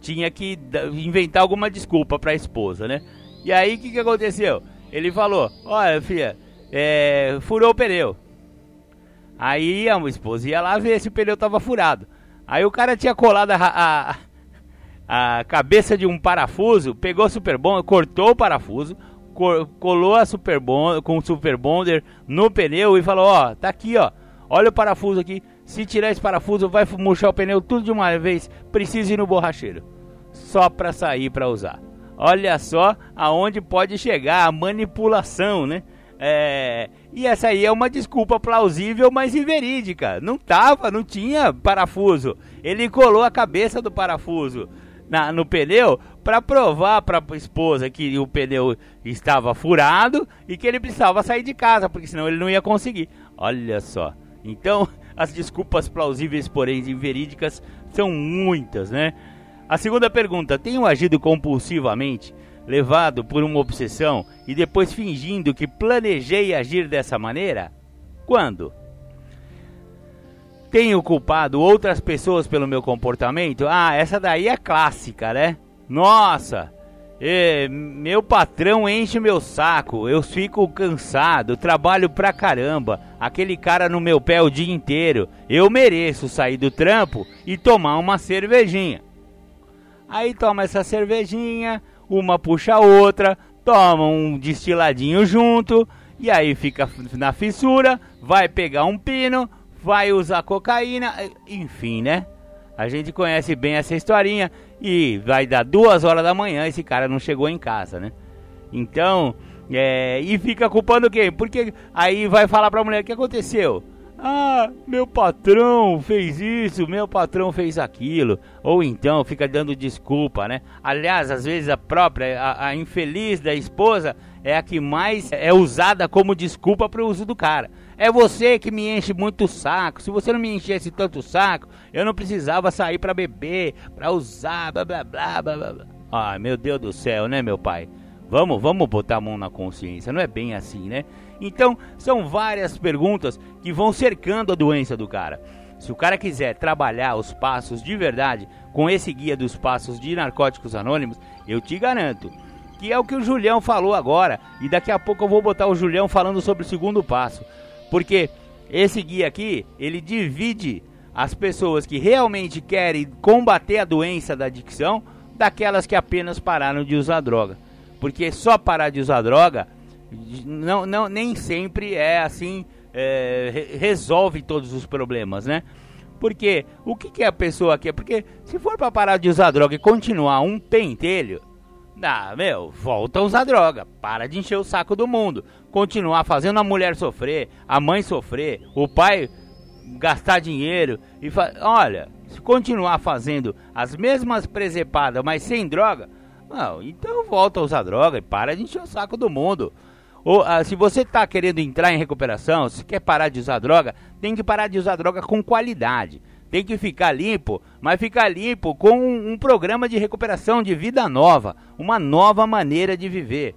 tinha que inventar alguma desculpa para a esposa, né? E aí o que, que aconteceu? Ele falou: Olha, filha, é, furou o pneu. Aí a esposa ia lá ver se o pneu tava furado. Aí o cara tinha colado a, a, a cabeça de um parafuso, pegou o super bonder, cortou o parafuso, cor, colou a super bonder, com o super bonder no pneu e falou: Ó, tá aqui, ó. Olha o parafuso aqui. Se tirar esse parafuso, vai murchar o pneu tudo de uma vez. Precisa ir no borracheiro. Só para sair para usar. Olha só aonde pode chegar a manipulação, né? É, e essa aí é uma desculpa plausível, mas inverídica. Não tava, não tinha parafuso. Ele colou a cabeça do parafuso na, no pneu para provar para a esposa que o pneu estava furado e que ele precisava sair de casa, porque senão ele não ia conseguir. Olha só. Então, as desculpas plausíveis, porém inverídicas, são muitas, né? A segunda pergunta: tenho agido compulsivamente? Levado por uma obsessão e depois fingindo que planejei agir dessa maneira? Quando? Tenho culpado outras pessoas pelo meu comportamento? Ah, essa daí é clássica, né? Nossa, é, meu patrão enche meu saco, eu fico cansado, trabalho pra caramba, aquele cara no meu pé o dia inteiro. Eu mereço sair do trampo e tomar uma cervejinha. Aí toma essa cervejinha, uma puxa a outra, toma um destiladinho junto, e aí fica na fissura, vai pegar um pino, vai usar cocaína, enfim, né? A gente conhece bem essa historinha e vai dar duas horas da manhã esse cara não chegou em casa, né? Então, é, e fica culpando quem? Porque aí vai falar pra mulher o que aconteceu. Ah, meu patrão fez isso, meu patrão fez aquilo. Ou então fica dando desculpa, né? Aliás, às vezes a própria, a, a infeliz da esposa é a que mais é usada como desculpa para o uso do cara. É você que me enche muito o saco. Se você não me enchesse tanto o saco, eu não precisava sair para beber, para usar, blá blá blá blá blá. Ah, meu Deus do céu, né, meu pai? Vamos, vamos botar a mão na consciência. Não é bem assim, né? Então, são várias perguntas que vão cercando a doença do cara. Se o cara quiser trabalhar os passos de verdade com esse guia dos passos de narcóticos anônimos, eu te garanto que é o que o Julião falou agora. E daqui a pouco eu vou botar o Julião falando sobre o segundo passo. Porque esse guia aqui, ele divide as pessoas que realmente querem combater a doença da adicção daquelas que apenas pararam de usar droga. Porque só parar de usar droga não, não, nem sempre é assim, é, resolve todos os problemas, né? Porque o que, que a pessoa quer? Porque se for para parar de usar droga e continuar um pentelho, ah, meu, volta a usar droga. Para de encher o saco do mundo. Continuar fazendo a mulher sofrer, a mãe sofrer, o pai gastar dinheiro e olha, se continuar fazendo as mesmas presepadas, mas sem droga, não, então volta a usar droga e para de encher o saco do mundo. Ou, ah, se você está querendo entrar em recuperação, se quer parar de usar droga, tem que parar de usar droga com qualidade. Tem que ficar limpo, mas ficar limpo com um, um programa de recuperação de vida nova, uma nova maneira de viver.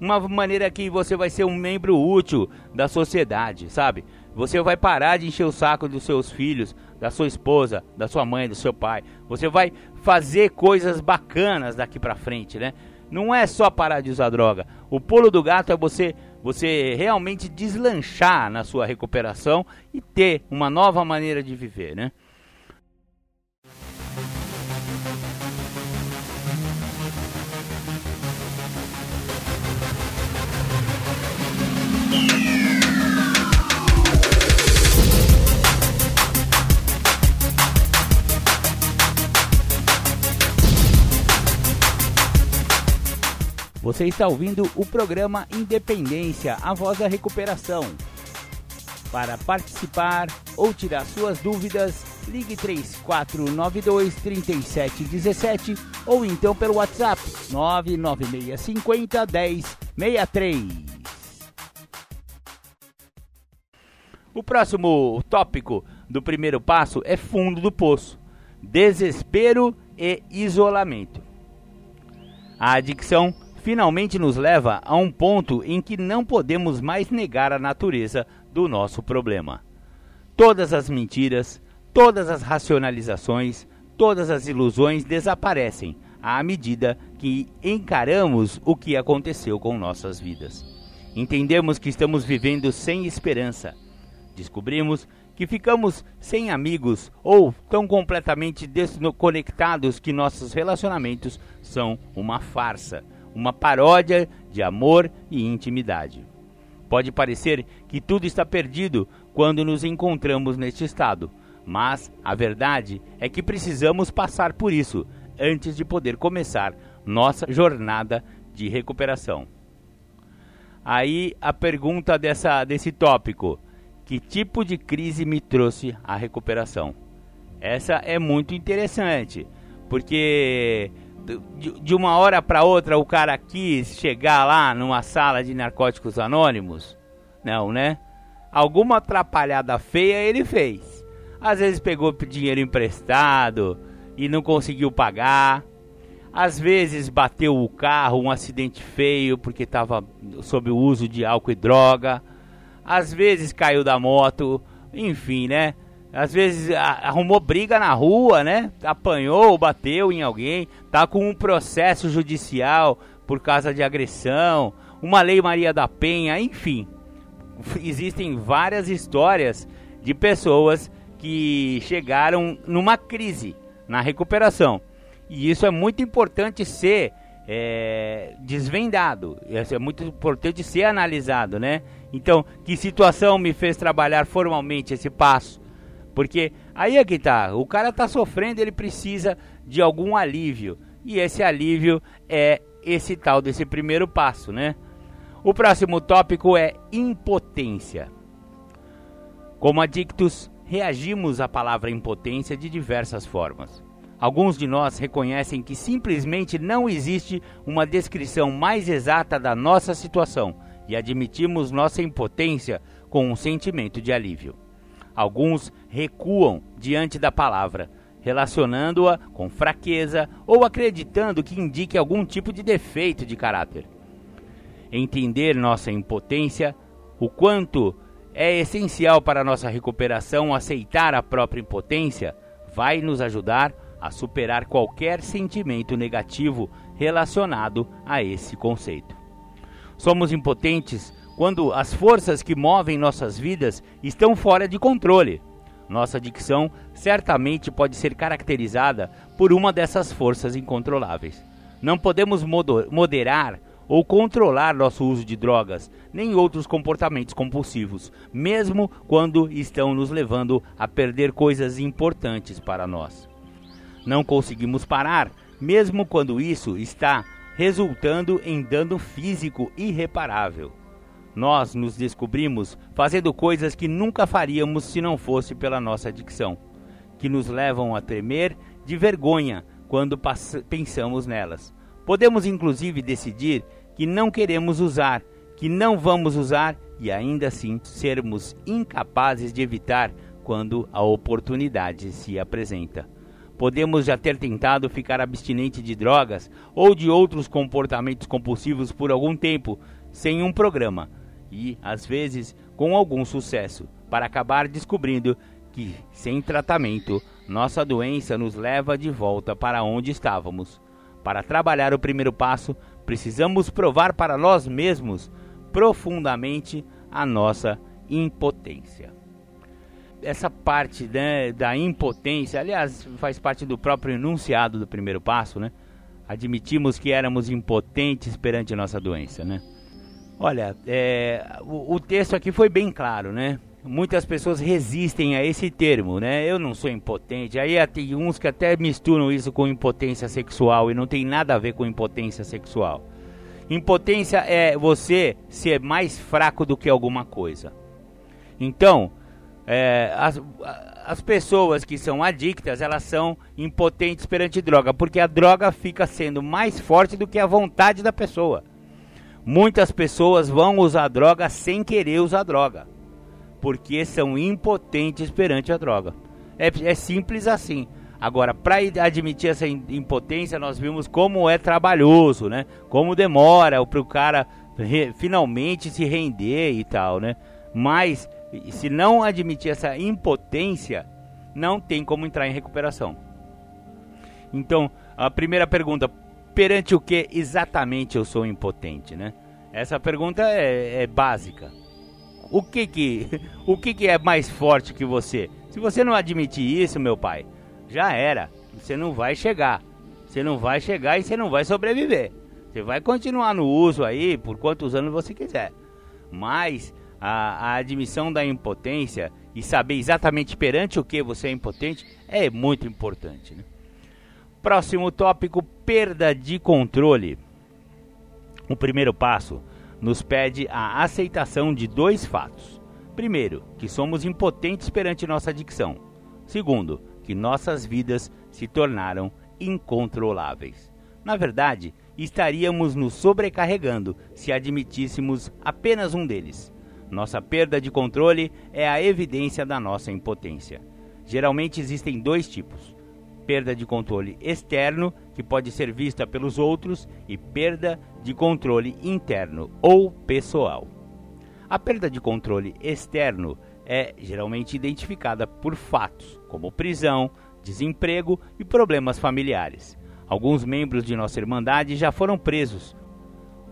Uma maneira que você vai ser um membro útil da sociedade, sabe? Você vai parar de encher o saco dos seus filhos, da sua esposa, da sua mãe, do seu pai. Você vai fazer coisas bacanas daqui para frente, né? Não é só parar de usar droga. O pulo do gato é você você realmente deslanchar na sua recuperação e ter uma nova maneira de viver, né? Você está ouvindo o programa Independência, a voz da recuperação. Para participar ou tirar suas dúvidas, ligue 3492 3717 ou então pelo WhatsApp 99650 1063. O próximo tópico do primeiro passo é fundo do poço, desespero e isolamento. A adicção finalmente nos leva a um ponto em que não podemos mais negar a natureza do nosso problema. Todas as mentiras, todas as racionalizações, todas as ilusões desaparecem à medida que encaramos o que aconteceu com nossas vidas. Entendemos que estamos vivendo sem esperança. Descobrimos que ficamos sem amigos ou tão completamente desconectados que nossos relacionamentos são uma farsa uma paródia de amor e intimidade. Pode parecer que tudo está perdido quando nos encontramos neste estado, mas a verdade é que precisamos passar por isso antes de poder começar nossa jornada de recuperação. Aí a pergunta dessa, desse tópico: que tipo de crise me trouxe a recuperação? Essa é muito interessante, porque de, uma hora para outra o cara quis chegar lá numa sala de narcóticos anônimos? Não, né? Alguma atrapalhada feia ele fez. Às vezes pegou dinheiro emprestado e não conseguiu pagar. Às vezes bateu o carro, um acidente feio porque estava sob o uso de álcool e droga. Às vezes caiu da moto, enfim, né? Às vezes arrumou briga na rua, né? Apanhou, bateu em alguém, tá com um processo judicial por causa de agressão, uma lei Maria da Penha, enfim. Existem várias histórias de pessoas que chegaram numa crise na recuperação. E isso é muito importante ser é, desvendado, isso é muito importante ser analisado, né? Então, que situação me fez trabalhar formalmente esse passo? Porque aí é que tá, o cara tá sofrendo, ele precisa de algum alívio. E esse alívio é esse tal desse primeiro passo, né? O próximo tópico é impotência. Como adictos, reagimos à palavra impotência de diversas formas. Alguns de nós reconhecem que simplesmente não existe uma descrição mais exata da nossa situação e admitimos nossa impotência com um sentimento de alívio. Alguns recuam diante da palavra, relacionando-a com fraqueza ou acreditando que indique algum tipo de defeito de caráter. Entender nossa impotência, o quanto é essencial para nossa recuperação aceitar a própria impotência, vai nos ajudar a superar qualquer sentimento negativo relacionado a esse conceito. Somos impotentes quando as forças que movem nossas vidas estão fora de controle. Nossa adicção certamente pode ser caracterizada por uma dessas forças incontroláveis. Não podemos moderar ou controlar nosso uso de drogas, nem outros comportamentos compulsivos, mesmo quando estão nos levando a perder coisas importantes para nós. Não conseguimos parar, mesmo quando isso está resultando em dano físico irreparável. Nós nos descobrimos fazendo coisas que nunca faríamos se não fosse pela nossa adicção, que nos levam a tremer de vergonha quando pensamos nelas. Podemos inclusive decidir que não queremos usar, que não vamos usar e ainda assim sermos incapazes de evitar quando a oportunidade se apresenta. Podemos já ter tentado ficar abstinente de drogas ou de outros comportamentos compulsivos por algum tempo, sem um programa, e, às vezes, com algum sucesso, para acabar descobrindo que, sem tratamento, nossa doença nos leva de volta para onde estávamos. Para trabalhar o primeiro passo, precisamos provar para nós mesmos profundamente a nossa impotência. Essa parte né, da impotência, aliás, faz parte do próprio enunciado do primeiro passo, né? Admitimos que éramos impotentes perante nossa doença, né? Olha, é, o, o texto aqui foi bem claro, né? muitas pessoas resistem a esse termo, né? Eu não sou impotente. Aí tem uns que até misturam isso com impotência sexual e não tem nada a ver com impotência sexual. Impotência é você ser mais fraco do que alguma coisa. Então, é, as, as pessoas que são adictas, elas são impotentes perante droga, porque a droga fica sendo mais forte do que a vontade da pessoa. Muitas pessoas vão usar droga sem querer usar droga, porque são impotentes perante a droga. É, é simples assim. Agora, para admitir essa impotência, nós vimos como é trabalhoso, né? Como demora para o cara re, finalmente se render e tal, né? Mas, se não admitir essa impotência, não tem como entrar em recuperação. Então, a primeira pergunta, perante o que exatamente eu sou impotente, né? Essa pergunta é, é básica. O que que, o que que é mais forte que você? Se você não admitir isso, meu pai, já era. Você não vai chegar. Você não vai chegar e você não vai sobreviver. Você vai continuar no uso aí por quantos anos você quiser. Mas a, a admissão da impotência e saber exatamente perante o que você é impotente é muito importante. Né? Próximo tópico: perda de controle. O primeiro passo nos pede a aceitação de dois fatos. Primeiro, que somos impotentes perante nossa adicção. Segundo, que nossas vidas se tornaram incontroláveis. Na verdade, estaríamos nos sobrecarregando se admitíssemos apenas um deles. Nossa perda de controle é a evidência da nossa impotência. Geralmente existem dois tipos: perda de controle externo, que pode ser vista pelos outros, e perda de controle interno ou pessoal. A perda de controle externo é geralmente identificada por fatos, como prisão, desemprego e problemas familiares. Alguns membros de nossa Irmandade já foram presos.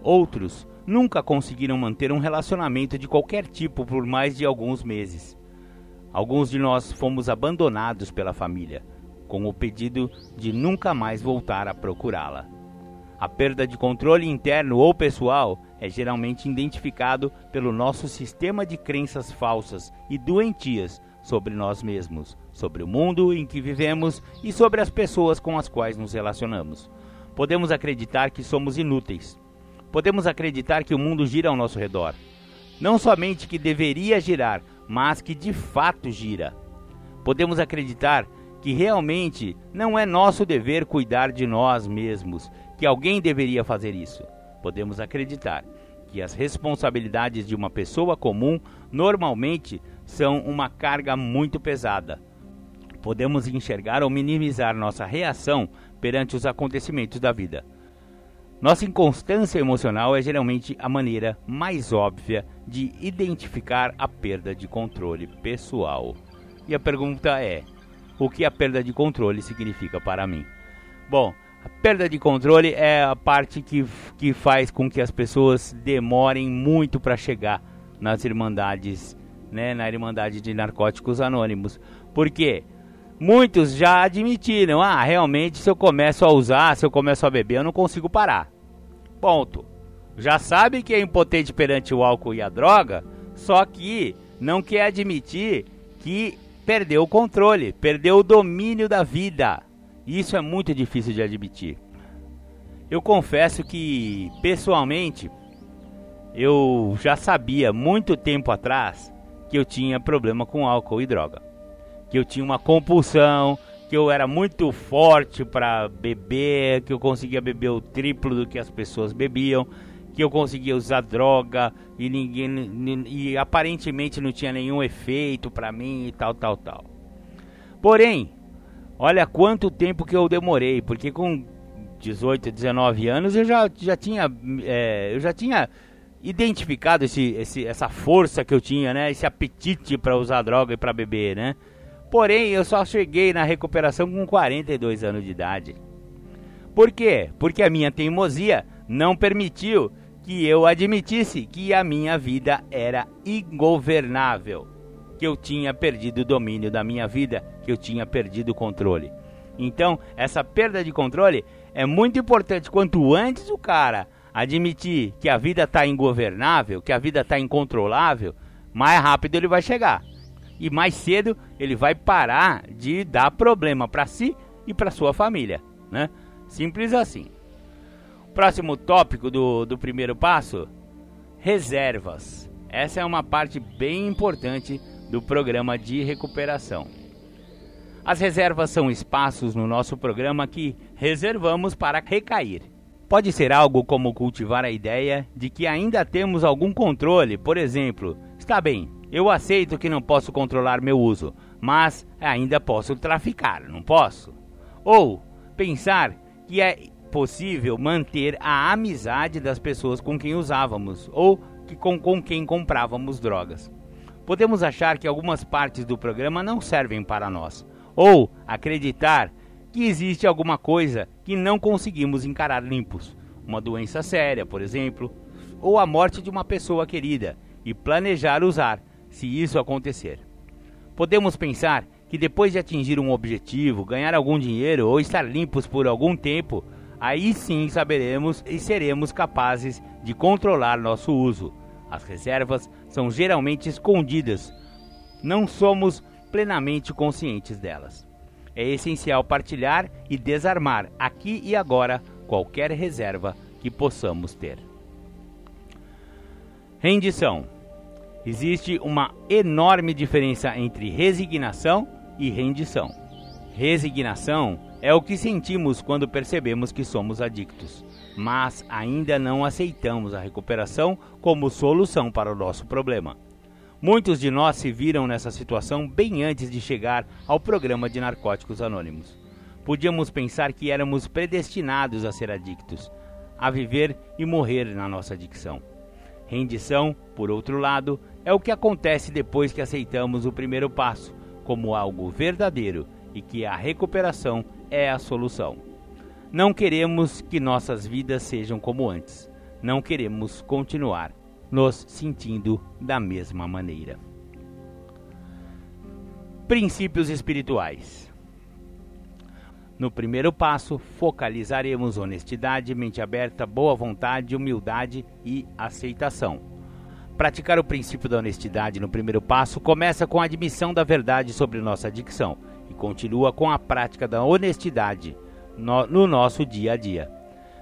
Outros nunca conseguiram manter um relacionamento de qualquer tipo por mais de alguns meses. Alguns de nós fomos abandonados pela família, com o pedido de nunca mais voltar a procurá-la. A perda de controle interno ou pessoal é geralmente identificado pelo nosso sistema de crenças falsas e doentias sobre nós mesmos, sobre o mundo em que vivemos e sobre as pessoas com as quais nos relacionamos. Podemos acreditar que somos inúteis. Podemos acreditar que o mundo gira ao nosso redor. Não somente que deveria girar, mas que de fato gira. Podemos acreditar que realmente não é nosso dever cuidar de nós mesmos que alguém deveria fazer isso. Podemos acreditar que as responsabilidades de uma pessoa comum normalmente são uma carga muito pesada. Podemos enxergar ou minimizar nossa reação perante os acontecimentos da vida. Nossa inconstância emocional é geralmente a maneira mais óbvia de identificar a perda de controle pessoal. E a pergunta é: o que a perda de controle significa para mim? Bom, a perda de controle é a parte que, que faz com que as pessoas demorem muito para chegar nas irmandades, né, na Irmandade de Narcóticos Anônimos. Porque muitos já admitiram, ah, realmente se eu começo a usar, se eu começo a beber, eu não consigo parar. Ponto. Já sabe que é impotente perante o álcool e a droga, só que não quer admitir que perdeu o controle, perdeu o domínio da vida. Isso é muito difícil de admitir. Eu confesso que, pessoalmente, eu já sabia muito tempo atrás que eu tinha problema com álcool e droga. Que eu tinha uma compulsão, que eu era muito forte para beber, que eu conseguia beber o triplo do que as pessoas bebiam, que eu conseguia usar droga e ninguém e aparentemente não tinha nenhum efeito para mim e tal, tal, tal. Porém, olha quanto tempo que eu demorei, porque com 18, 19 anos eu já, já tinha é, eu já tinha identificado esse, esse, essa força que eu tinha, né? Esse apetite para usar droga e para beber, né? Porém, eu só cheguei na recuperação com 42 anos de idade. Por quê? Porque a minha teimosia não permitiu que eu admitisse que a minha vida era ingovernável, que eu tinha perdido o domínio da minha vida, que eu tinha perdido o controle. Então, essa perda de controle é muito importante. Quanto antes o cara admitir que a vida está ingovernável, que a vida está incontrolável, mais rápido ele vai chegar. E mais cedo ele vai parar de dar problema para si e para sua família, né? Simples assim. Próximo tópico do, do primeiro passo: reservas. Essa é uma parte bem importante do programa de recuperação. As reservas são espaços no nosso programa que reservamos para recair. Pode ser algo como cultivar a ideia de que ainda temos algum controle, por exemplo, está bem, eu aceito que não posso controlar meu uso, mas ainda posso traficar, não posso? Ou pensar que é possível manter a amizade das pessoas com quem usávamos ou que com, com quem comprávamos drogas. Podemos achar que algumas partes do programa não servem para nós, ou acreditar que existe alguma coisa que não conseguimos encarar limpos, uma doença séria, por exemplo, ou a morte de uma pessoa querida, e planejar usar, se isso acontecer. Podemos pensar que depois de atingir um objetivo, ganhar algum dinheiro ou estar limpos por algum tempo, aí sim saberemos e seremos capazes de controlar nosso uso. As reservas são geralmente escondidas, não somos plenamente conscientes delas é essencial partilhar e desarmar aqui e agora qualquer reserva que possamos ter. Rendição. Existe uma enorme diferença entre resignação e rendição. Resignação é o que sentimos quando percebemos que somos adictos, mas ainda não aceitamos a recuperação como solução para o nosso problema. Muitos de nós se viram nessa situação bem antes de chegar ao programa de Narcóticos Anônimos. Podíamos pensar que éramos predestinados a ser adictos, a viver e morrer na nossa adicção. Rendição, por outro lado, é o que acontece depois que aceitamos o primeiro passo como algo verdadeiro e que a recuperação é a solução. Não queremos que nossas vidas sejam como antes. Não queremos continuar nos sentindo da mesma maneira. Princípios espirituais. No primeiro passo, focalizaremos honestidade, mente aberta, boa vontade, humildade e aceitação. Praticar o princípio da honestidade no primeiro passo começa com a admissão da verdade sobre nossa adicção continua com a prática da honestidade no, no nosso dia a dia.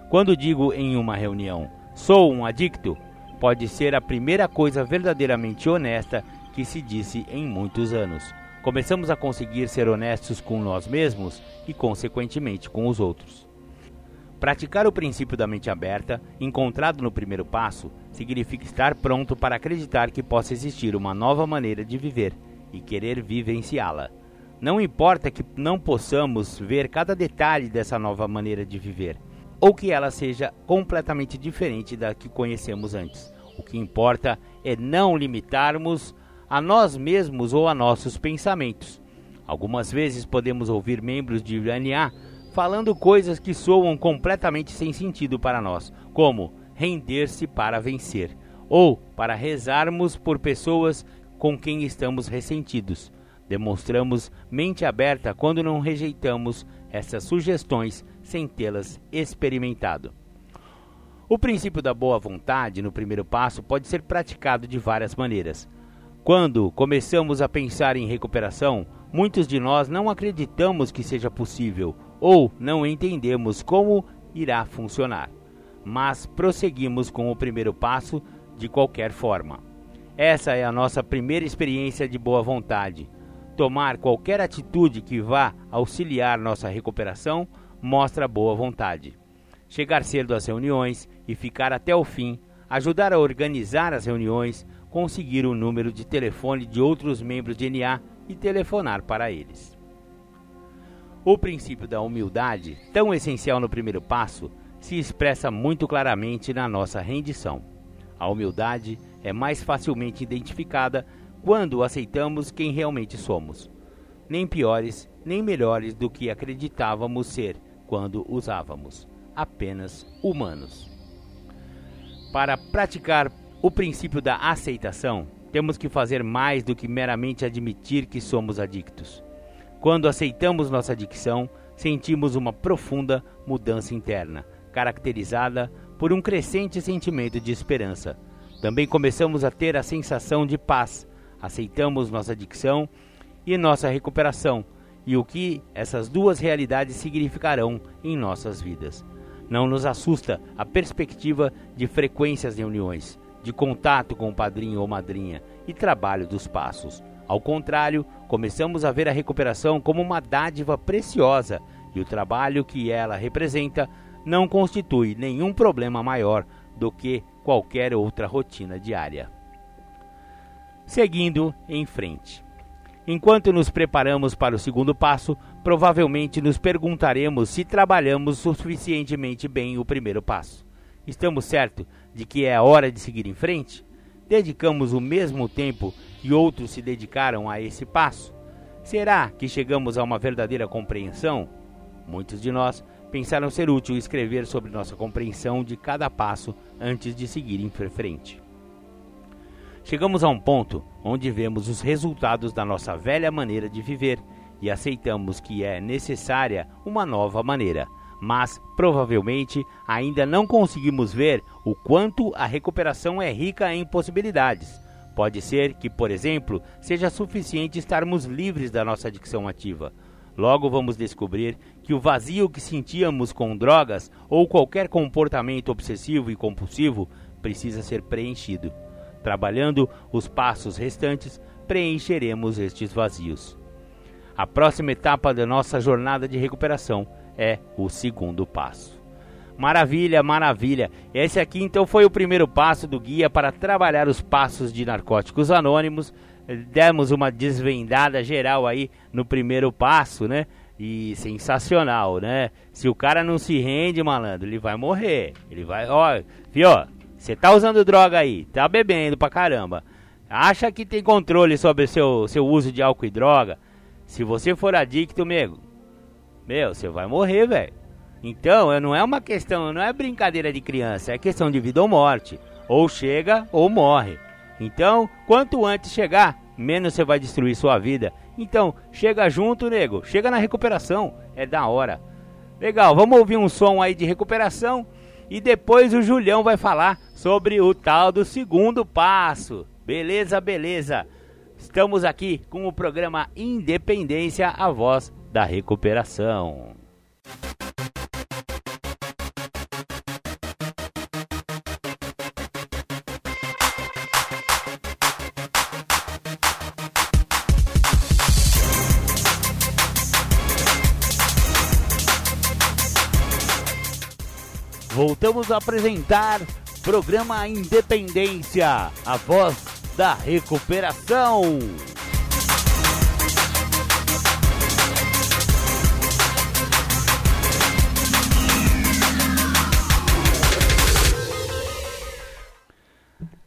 Quando digo em uma reunião, sou um adicto, pode ser a primeira coisa verdadeiramente honesta que se disse em muitos anos. Começamos a conseguir ser honestos com nós mesmos e, consequentemente, com os outros. Praticar o princípio da mente aberta, encontrado no primeiro passo, significa estar pronto para acreditar que possa existir uma nova maneira de viver e querer vivenciá-la. Não importa que não possamos ver cada detalhe dessa nova maneira de viver ou que ela seja completamente diferente da que conhecemos antes. O que importa é não limitarmos a nós mesmos ou a nossos pensamentos. Algumas vezes podemos ouvir membros de NA falando coisas que soam completamente sem sentido para nós, como render-se para vencer, ou para rezarmos por pessoas com quem estamos ressentidos. Demonstramos mente aberta quando não rejeitamos essas sugestões sem tê-las experimentado. O princípio da boa vontade no primeiro passo pode ser praticado de várias maneiras. Quando começamos a pensar em recuperação, muitos de nós não acreditamos que seja possível ou não entendemos como irá funcionar. Mas prosseguimos com o primeiro passo de qualquer forma. Essa é a nossa primeira experiência de boa vontade. Tomar qualquer atitude que vá auxiliar nossa recuperação mostra boa vontade. Chegar cedo às reuniões e ficar até o fim, ajudar a organizar as reuniões, conseguir o número de telefone de outros membros de NA e telefonar para eles. O princípio da humildade, tão essencial no primeiro passo, se expressa muito claramente na nossa rendição. A humildade é mais facilmente identificada quando aceitamos quem realmente somos, nem piores nem melhores do que acreditávamos ser quando usávamos, apenas humanos. Para praticar o princípio da aceitação, temos que fazer mais do que meramente admitir que somos adictos. Quando aceitamos nossa adicção, sentimos uma profunda mudança interna, caracterizada por um crescente sentimento de esperança. Também começamos a ter a sensação de paz, aceitamos nossa adicção e nossa recuperação e o que essas duas realidades significarão em nossas vidas. Não nos assusta a perspectiva de frequências de reuniões, de contato com o padrinho ou madrinha e trabalho dos passos. Ao contrário, começamos a ver a recuperação como uma dádiva preciosa e o trabalho que ela representa não constitui nenhum problema maior do que qualquer outra rotina diária. Seguindo em frente. Enquanto nos preparamos para o segundo passo, provavelmente nos perguntaremos se trabalhamos suficientemente bem o primeiro passo. Estamos certos de que é a hora de seguir em frente? Dedicamos o mesmo tempo e outros se dedicaram a esse passo? Será que chegamos a uma verdadeira compreensão? Muitos de nós pensaram ser útil escrever sobre nossa compreensão de cada passo antes de seguir em frente. Chegamos a um ponto onde vemos os resultados da nossa velha maneira de viver e aceitamos que é necessária uma nova maneira, mas provavelmente ainda não conseguimos ver o quanto a recuperação é rica em possibilidades Pode ser que, por exemplo, seja suficiente estarmos livres da nossa adicção ativa. Logo vamos descobrir que o vazio que sentíamos com drogas ou qualquer comportamento obsessivo e compulsivo precisa ser preenchido. Trabalhando os passos restantes, preencheremos estes vazios. A próxima etapa da nossa jornada de recuperação é o segundo passo. Maravilha, maravilha. Esse aqui então foi o primeiro passo do guia para trabalhar os passos de narcóticos anônimos. Demos uma desvendada geral aí no primeiro passo, né? E sensacional, né? Se o cara não se rende, malandro, ele vai morrer. Ele vai, ó, viu? Você tá usando droga aí, tá bebendo pra caramba. Acha que tem controle sobre seu seu uso de álcool e droga? Se você for adicto, meu, meu, você vai morrer, velho. Então, não é uma questão, não é brincadeira de criança, é questão de vida ou morte. Ou chega ou morre. Então, quanto antes chegar, menos você vai destruir sua vida. Então, chega junto, nego. Chega na recuperação. É da hora. Legal, vamos ouvir um som aí de recuperação. E depois o Julião vai falar sobre o tal do segundo passo. Beleza, beleza. Estamos aqui com o programa Independência, a voz da recuperação. Voltamos a apresentar programa Independência, a voz da recuperação.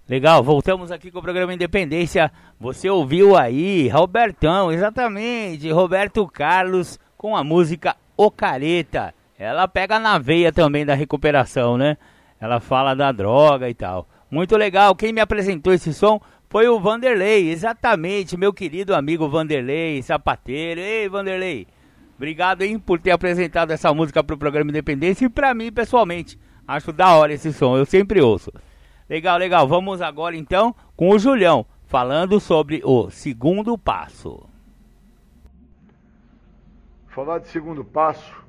Legal, voltamos aqui com o programa Independência. Você ouviu aí, Robertão, exatamente, Roberto Carlos com a música O Careta ela pega na veia também da recuperação, né? Ela fala da droga e tal. Muito legal. Quem me apresentou esse som foi o Vanderlei, exatamente, meu querido amigo Vanderlei, sapateiro. Ei, Vanderlei. Obrigado, hein, por ter apresentado essa música pro programa Independência e para mim, pessoalmente. Acho da hora esse som, eu sempre ouço. Legal, legal. Vamos agora então com o Julião, falando sobre o segundo passo. Falar de segundo passo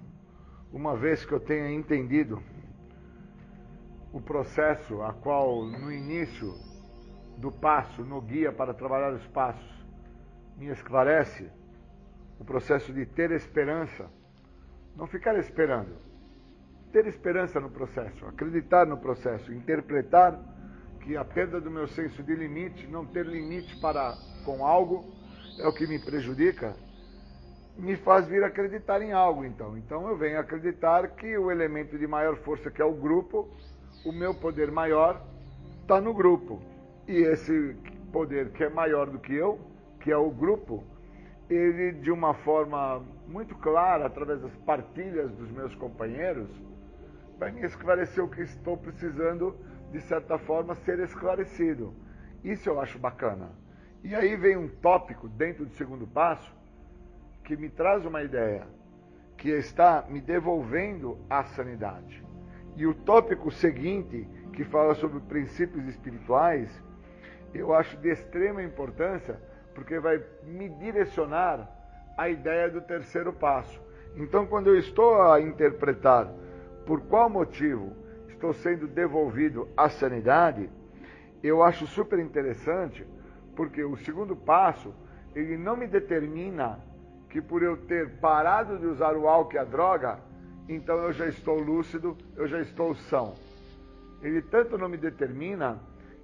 uma vez que eu tenha entendido o processo a qual no início do passo, no guia para trabalhar os passos, me esclarece o processo de ter esperança, não ficar esperando, ter esperança no processo, acreditar no processo, interpretar que a perda do meu senso de limite, não ter limite para com algo, é o que me prejudica, me faz vir acreditar em algo, então. Então eu venho acreditar que o elemento de maior força, que é o grupo, o meu poder maior, está no grupo. E esse poder que é maior do que eu, que é o grupo, ele de uma forma muito clara, através das partilhas dos meus companheiros, vai me esclarecer o que estou precisando, de certa forma, ser esclarecido. Isso eu acho bacana. E aí vem um tópico dentro do segundo passo que me traz uma ideia, que está me devolvendo a sanidade. E o tópico seguinte, que fala sobre princípios espirituais, eu acho de extrema importância, porque vai me direcionar a ideia do terceiro passo. Então, quando eu estou a interpretar por qual motivo estou sendo devolvido à sanidade, eu acho super interessante, porque o segundo passo, ele não me determina que por eu ter parado de usar o álcool e a droga, então eu já estou lúcido, eu já estou são. Ele tanto não me determina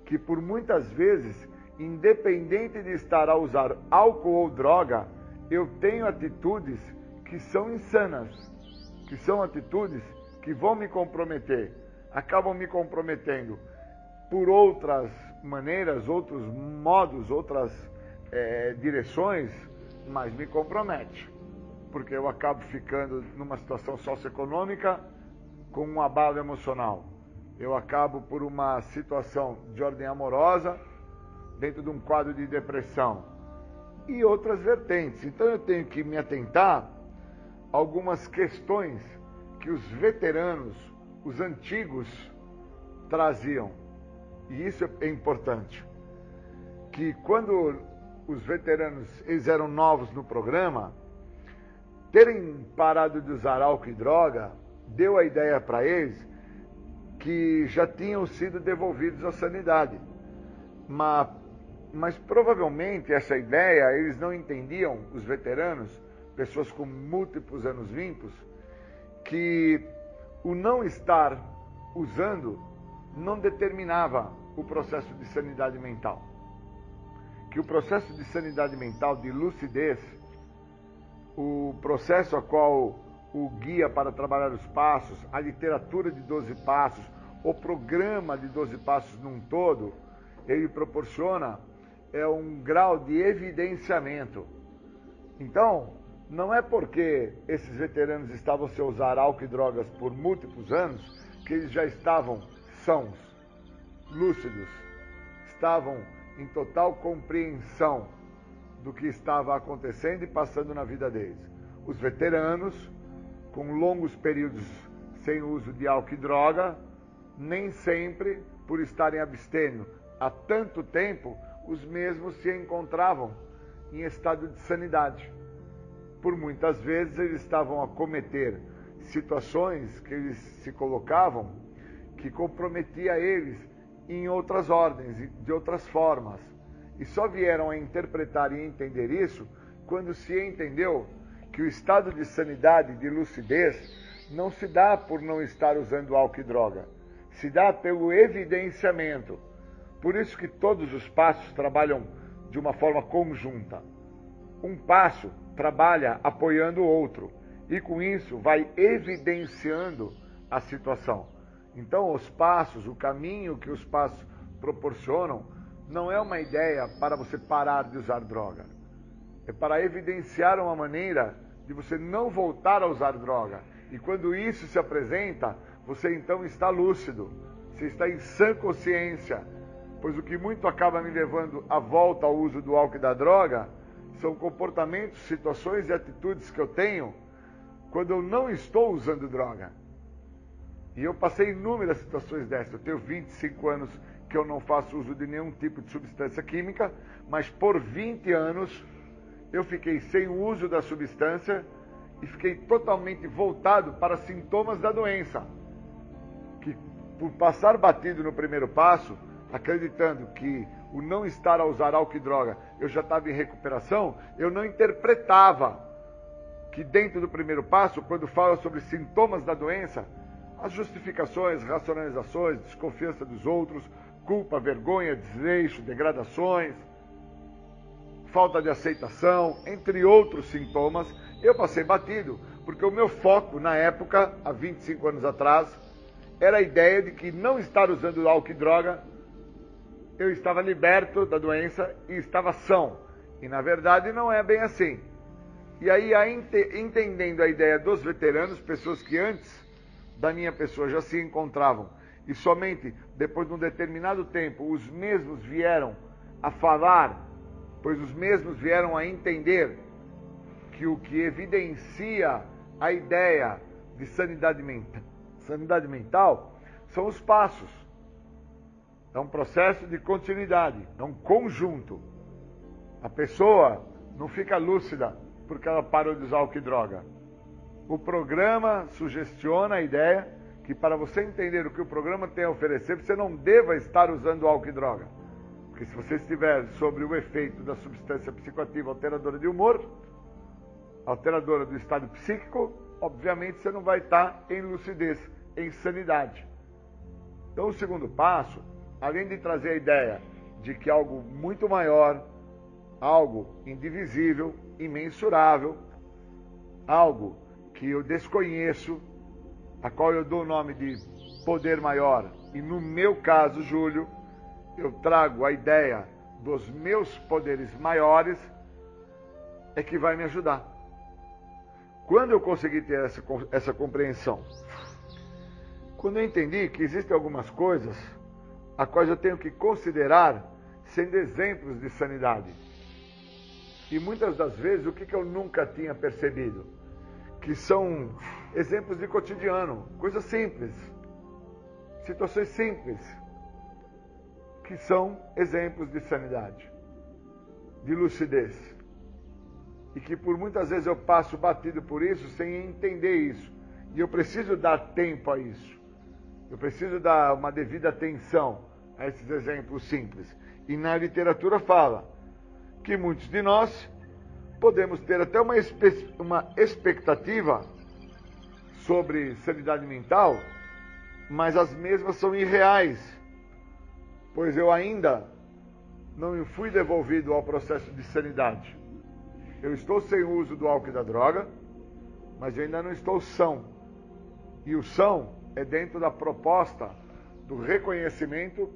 que por muitas vezes, independente de estar a usar álcool ou droga, eu tenho atitudes que são insanas, que são atitudes que vão me comprometer, acabam me comprometendo por outras maneiras, outros modos, outras é, direções, mas me compromete, porque eu acabo ficando numa situação socioeconômica com um abalo emocional. Eu acabo por uma situação de ordem amorosa, dentro de um quadro de depressão e outras vertentes. Então eu tenho que me atentar a algumas questões que os veteranos, os antigos, traziam. E isso é importante. Que quando os veteranos eles eram novos no programa, terem parado de usar álcool e droga deu a ideia para eles que já tinham sido devolvidos à sanidade. Mas, mas provavelmente essa ideia eles não entendiam, os veteranos, pessoas com múltiplos anos limpos, que o não estar usando não determinava o processo de sanidade mental. Que o processo de sanidade mental, de lucidez, o processo a qual o guia para trabalhar os passos, a literatura de 12 passos, o programa de 12 passos num todo, ele proporciona é um grau de evidenciamento. Então, não é porque esses veteranos estavam sem usar álcool e drogas por múltiplos anos que eles já estavam sãos, lúcidos, estavam em total compreensão do que estava acontecendo e passando na vida deles. Os veteranos, com longos períodos sem uso de álcool e droga, nem sempre, por estarem abstendo há tanto tempo, os mesmos se encontravam em estado de sanidade por muitas vezes eles estavam a cometer situações que eles se colocavam que comprometia eles em outras ordens, de outras formas. E só vieram a interpretar e entender isso quando se entendeu que o estado de sanidade, de lucidez, não se dá por não estar usando álcool e droga, se dá pelo evidenciamento. Por isso que todos os passos trabalham de uma forma conjunta. Um passo trabalha apoiando o outro e com isso vai evidenciando a situação. Então, os passos, o caminho que os passos proporcionam, não é uma ideia para você parar de usar droga. É para evidenciar uma maneira de você não voltar a usar droga. E quando isso se apresenta, você então está lúcido, você está em sã consciência. Pois o que muito acaba me levando à volta ao uso do álcool e da droga são comportamentos, situações e atitudes que eu tenho quando eu não estou usando droga. E eu passei inúmeras situações dessas. Eu tenho 25 anos que eu não faço uso de nenhum tipo de substância química, mas por 20 anos eu fiquei sem o uso da substância e fiquei totalmente voltado para sintomas da doença, que por passar batido no primeiro passo, acreditando que o não estar a usar álcool e droga, eu já estava em recuperação, eu não interpretava que dentro do primeiro passo, quando fala sobre sintomas da doença, as justificações, racionalizações, desconfiança dos outros, culpa, vergonha, desleixo, degradações, falta de aceitação, entre outros sintomas, eu passei batido, porque o meu foco na época, há 25 anos atrás, era a ideia de que não estar usando álcool e droga, eu estava liberto da doença e estava são. E na verdade não é bem assim. E aí, entendendo a ideia dos veteranos, pessoas que antes da minha pessoa já se encontravam, e somente depois de um determinado tempo os mesmos vieram a falar, pois os mesmos vieram a entender que o que evidencia a ideia de sanidade mental, sanidade mental são os passos. É um processo de continuidade, é um conjunto. A pessoa não fica lúcida porque ela parou de usar álcool e droga. O programa sugestiona a ideia que para você entender o que o programa tem a oferecer, você não deva estar usando álcool e droga. Porque se você estiver sobre o efeito da substância psicoativa alteradora de humor, alteradora do estado psíquico, obviamente você não vai estar em lucidez, em sanidade. Então o segundo passo, além de trazer a ideia de que algo muito maior, algo indivisível, imensurável, algo que eu desconheço, a qual eu dou o nome de poder maior. E no meu caso, Júlio, eu trago a ideia dos meus poderes maiores, é que vai me ajudar. Quando eu consegui ter essa, essa compreensão? Quando eu entendi que existem algumas coisas a quais eu tenho que considerar sendo exemplos de sanidade. E muitas das vezes, o que, que eu nunca tinha percebido? Que são exemplos de cotidiano, coisas simples, situações simples, que são exemplos de sanidade, de lucidez. E que por muitas vezes eu passo batido por isso sem entender isso. E eu preciso dar tempo a isso. Eu preciso dar uma devida atenção a esses exemplos simples. E na literatura fala que muitos de nós podemos ter até uma, uma expectativa sobre sanidade mental, mas as mesmas são irreais, pois eu ainda não fui devolvido ao processo de sanidade. Eu estou sem o uso do álcool e da droga, mas eu ainda não estou são. E o são é dentro da proposta do reconhecimento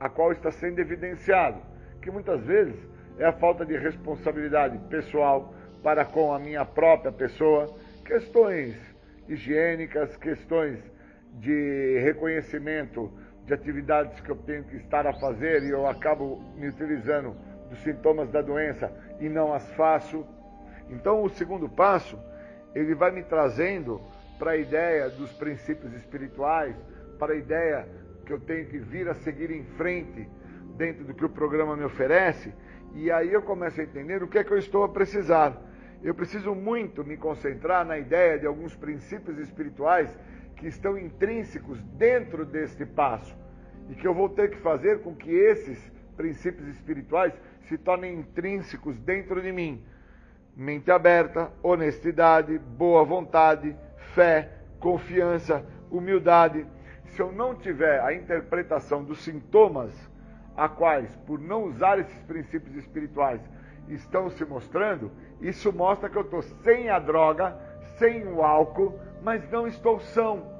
a qual está sendo evidenciado, que muitas vezes é a falta de responsabilidade pessoal para com a minha própria pessoa, questões higiênicas, questões de reconhecimento de atividades que eu tenho que estar a fazer e eu acabo me utilizando dos sintomas da doença e não as faço. Então, o segundo passo, ele vai me trazendo para a ideia dos princípios espirituais, para a ideia que eu tenho que vir a seguir em frente dentro do que o programa me oferece, e aí eu começo a entender o que é que eu estou a precisar. Eu preciso muito me concentrar na ideia de alguns princípios espirituais que estão intrínsecos dentro deste passo e que eu vou ter que fazer com que esses princípios espirituais se tornem intrínsecos dentro de mim. Mente aberta, honestidade, boa vontade, fé, confiança, humildade. Se eu não tiver a interpretação dos sintomas a quais, por não usar esses princípios espirituais, estão se mostrando, isso mostra que eu estou sem a droga, sem o álcool, mas não estou são,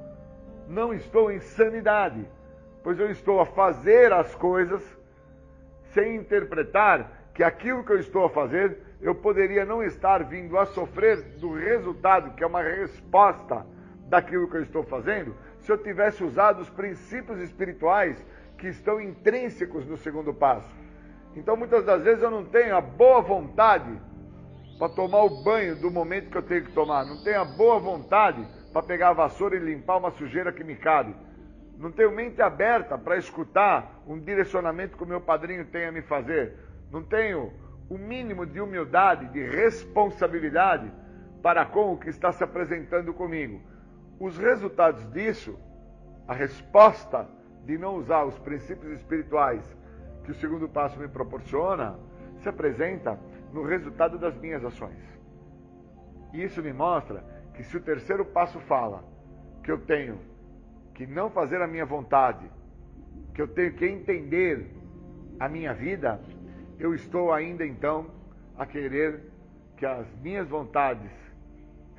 não estou em sanidade, pois eu estou a fazer as coisas sem interpretar que aquilo que eu estou a fazer, eu poderia não estar vindo a sofrer do resultado, que é uma resposta daquilo que eu estou fazendo, se eu tivesse usado os princípios espirituais que estão intrínsecos no segundo passo. Então muitas das vezes eu não tenho a boa vontade para tomar o banho do momento que eu tenho que tomar, não tenho a boa vontade para pegar a vassoura e limpar uma sujeira que me cabe. Não tenho mente aberta para escutar um direcionamento que o meu padrinho tem a me fazer. Não tenho o mínimo de humildade, de responsabilidade para com o que está se apresentando comigo. Os resultados disso a resposta de não usar os princípios espirituais que o segundo passo me proporciona se apresenta no resultado das minhas ações. E isso me mostra que se o terceiro passo fala que eu tenho que não fazer a minha vontade, que eu tenho que entender a minha vida, eu estou ainda então a querer que as minhas vontades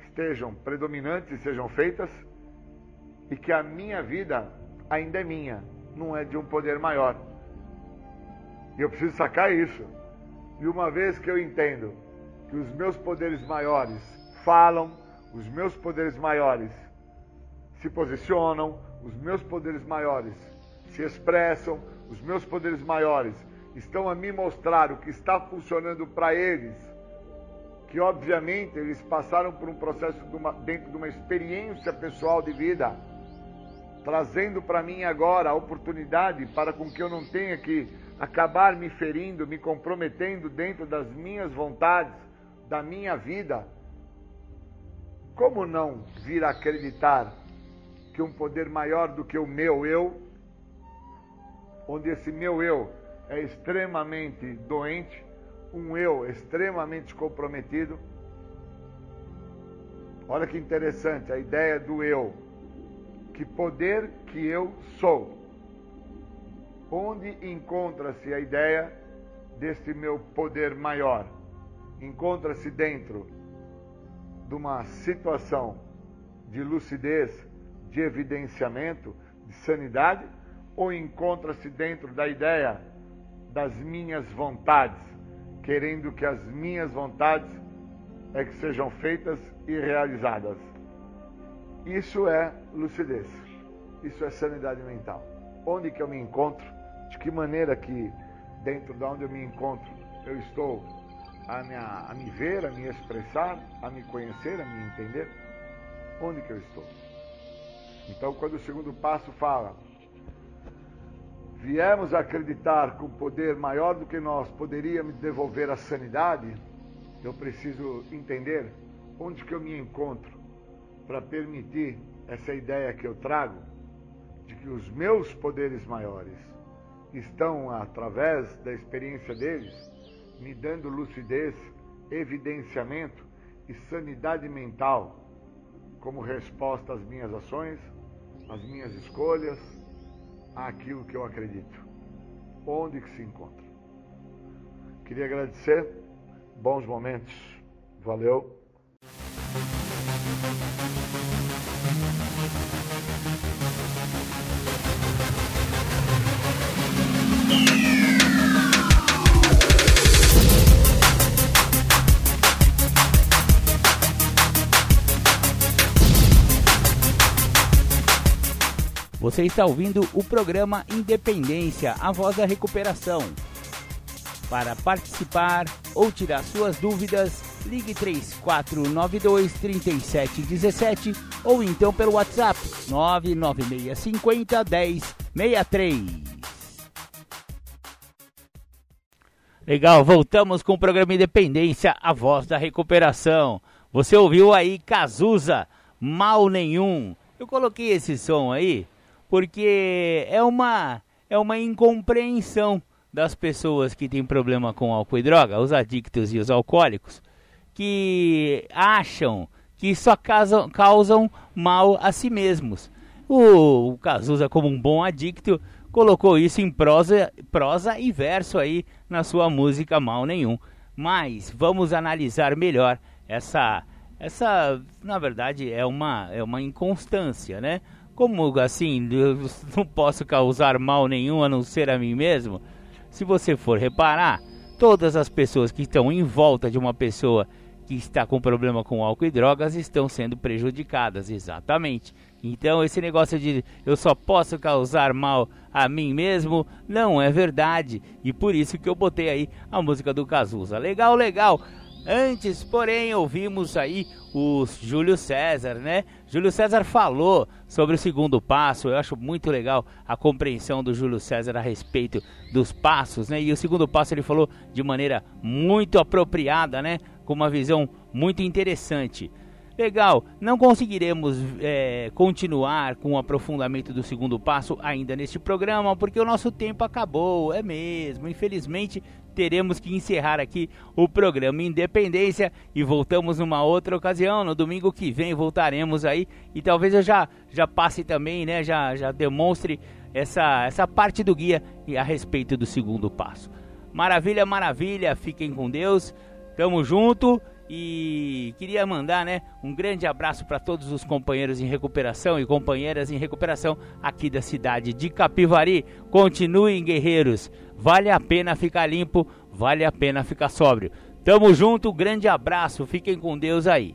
estejam predominantes e sejam feitas e que a minha vida ainda é minha, não é de um poder maior. E eu preciso sacar isso. E uma vez que eu entendo que os meus poderes maiores falam, os meus poderes maiores se posicionam, os meus poderes maiores se expressam, os meus poderes maiores estão a me mostrar o que está funcionando para eles, que obviamente eles passaram por um processo de uma, dentro de uma experiência pessoal de vida, trazendo para mim agora a oportunidade para com que eu não tenha que acabar me ferindo, me comprometendo dentro das minhas vontades, da minha vida. Como não vir a acreditar que um poder maior do que o meu eu, onde esse meu eu é extremamente doente, um eu extremamente comprometido. Olha que interessante a ideia do eu. Que poder que eu sou. Onde encontra-se a ideia desse meu poder maior? Encontra-se dentro de uma situação de lucidez, de evidenciamento, de sanidade, ou encontra-se dentro da ideia das minhas vontades, querendo que as minhas vontades é que sejam feitas e realizadas. Isso é lucidez. Isso é sanidade mental. Onde que eu me encontro? De que maneira que dentro de onde eu me encontro eu estou a, minha, a me ver, a me expressar, a me conhecer, a me entender? Onde que eu estou? Então, quando o segundo passo fala viemos acreditar que um poder maior do que nós poderia me devolver a sanidade, eu preciso entender onde que eu me encontro para permitir essa ideia que eu trago de que os meus poderes maiores estão através da experiência deles me dando lucidez, evidenciamento e sanidade mental como resposta às minhas ações, às minhas escolhas, àquilo que eu acredito. Onde que se encontra? Queria agradecer. Bons momentos. Valeu. Você está ouvindo o programa Independência, a voz da recuperação. Para participar ou tirar suas dúvidas, ligue 3492 3717 ou então pelo WhatsApp 99650 1063. Legal, voltamos com o programa Independência, a voz da recuperação. Você ouviu aí Cazuza, mal nenhum. Eu coloquei esse som aí porque é uma é uma incompreensão das pessoas que têm problema com álcool e droga, os adictos e os alcoólicos, que acham que só causam, causam mal a si mesmos. O, Cazuza, como um bom adicto, colocou isso em prosa, prosa e verso aí na sua música Mal Nenhum. Mas vamos analisar melhor essa essa, na verdade, é uma é uma inconstância, né? Como assim, eu não posso causar mal nenhum a não ser a mim mesmo? Se você for reparar, todas as pessoas que estão em volta de uma pessoa que está com problema com álcool e drogas estão sendo prejudicadas, exatamente. Então, esse negócio de eu só posso causar mal a mim mesmo não é verdade. E por isso que eu botei aí a música do Cazuza. Legal, legal. Antes, porém, ouvimos aí o Júlio César, né? Júlio César falou sobre o segundo passo. Eu acho muito legal a compreensão do Júlio César a respeito dos passos, né? E o segundo passo ele falou de maneira muito apropriada, né? Com uma visão muito interessante. Legal, não conseguiremos é, continuar com o aprofundamento do segundo passo ainda neste programa, porque o nosso tempo acabou, é mesmo. Infelizmente, teremos que encerrar aqui o programa Independência e voltamos numa outra ocasião. No domingo que vem voltaremos aí e talvez eu já, já passe também, né? Já, já demonstre essa, essa parte do guia a respeito do segundo passo. Maravilha, maravilha, fiquem com Deus, tamo junto e queria mandar, né, um grande abraço para todos os companheiros em recuperação e companheiras em recuperação aqui da cidade de Capivari. Continuem guerreiros. Vale a pena ficar limpo, vale a pena ficar sóbrio. Tamo junto, grande abraço. Fiquem com Deus aí.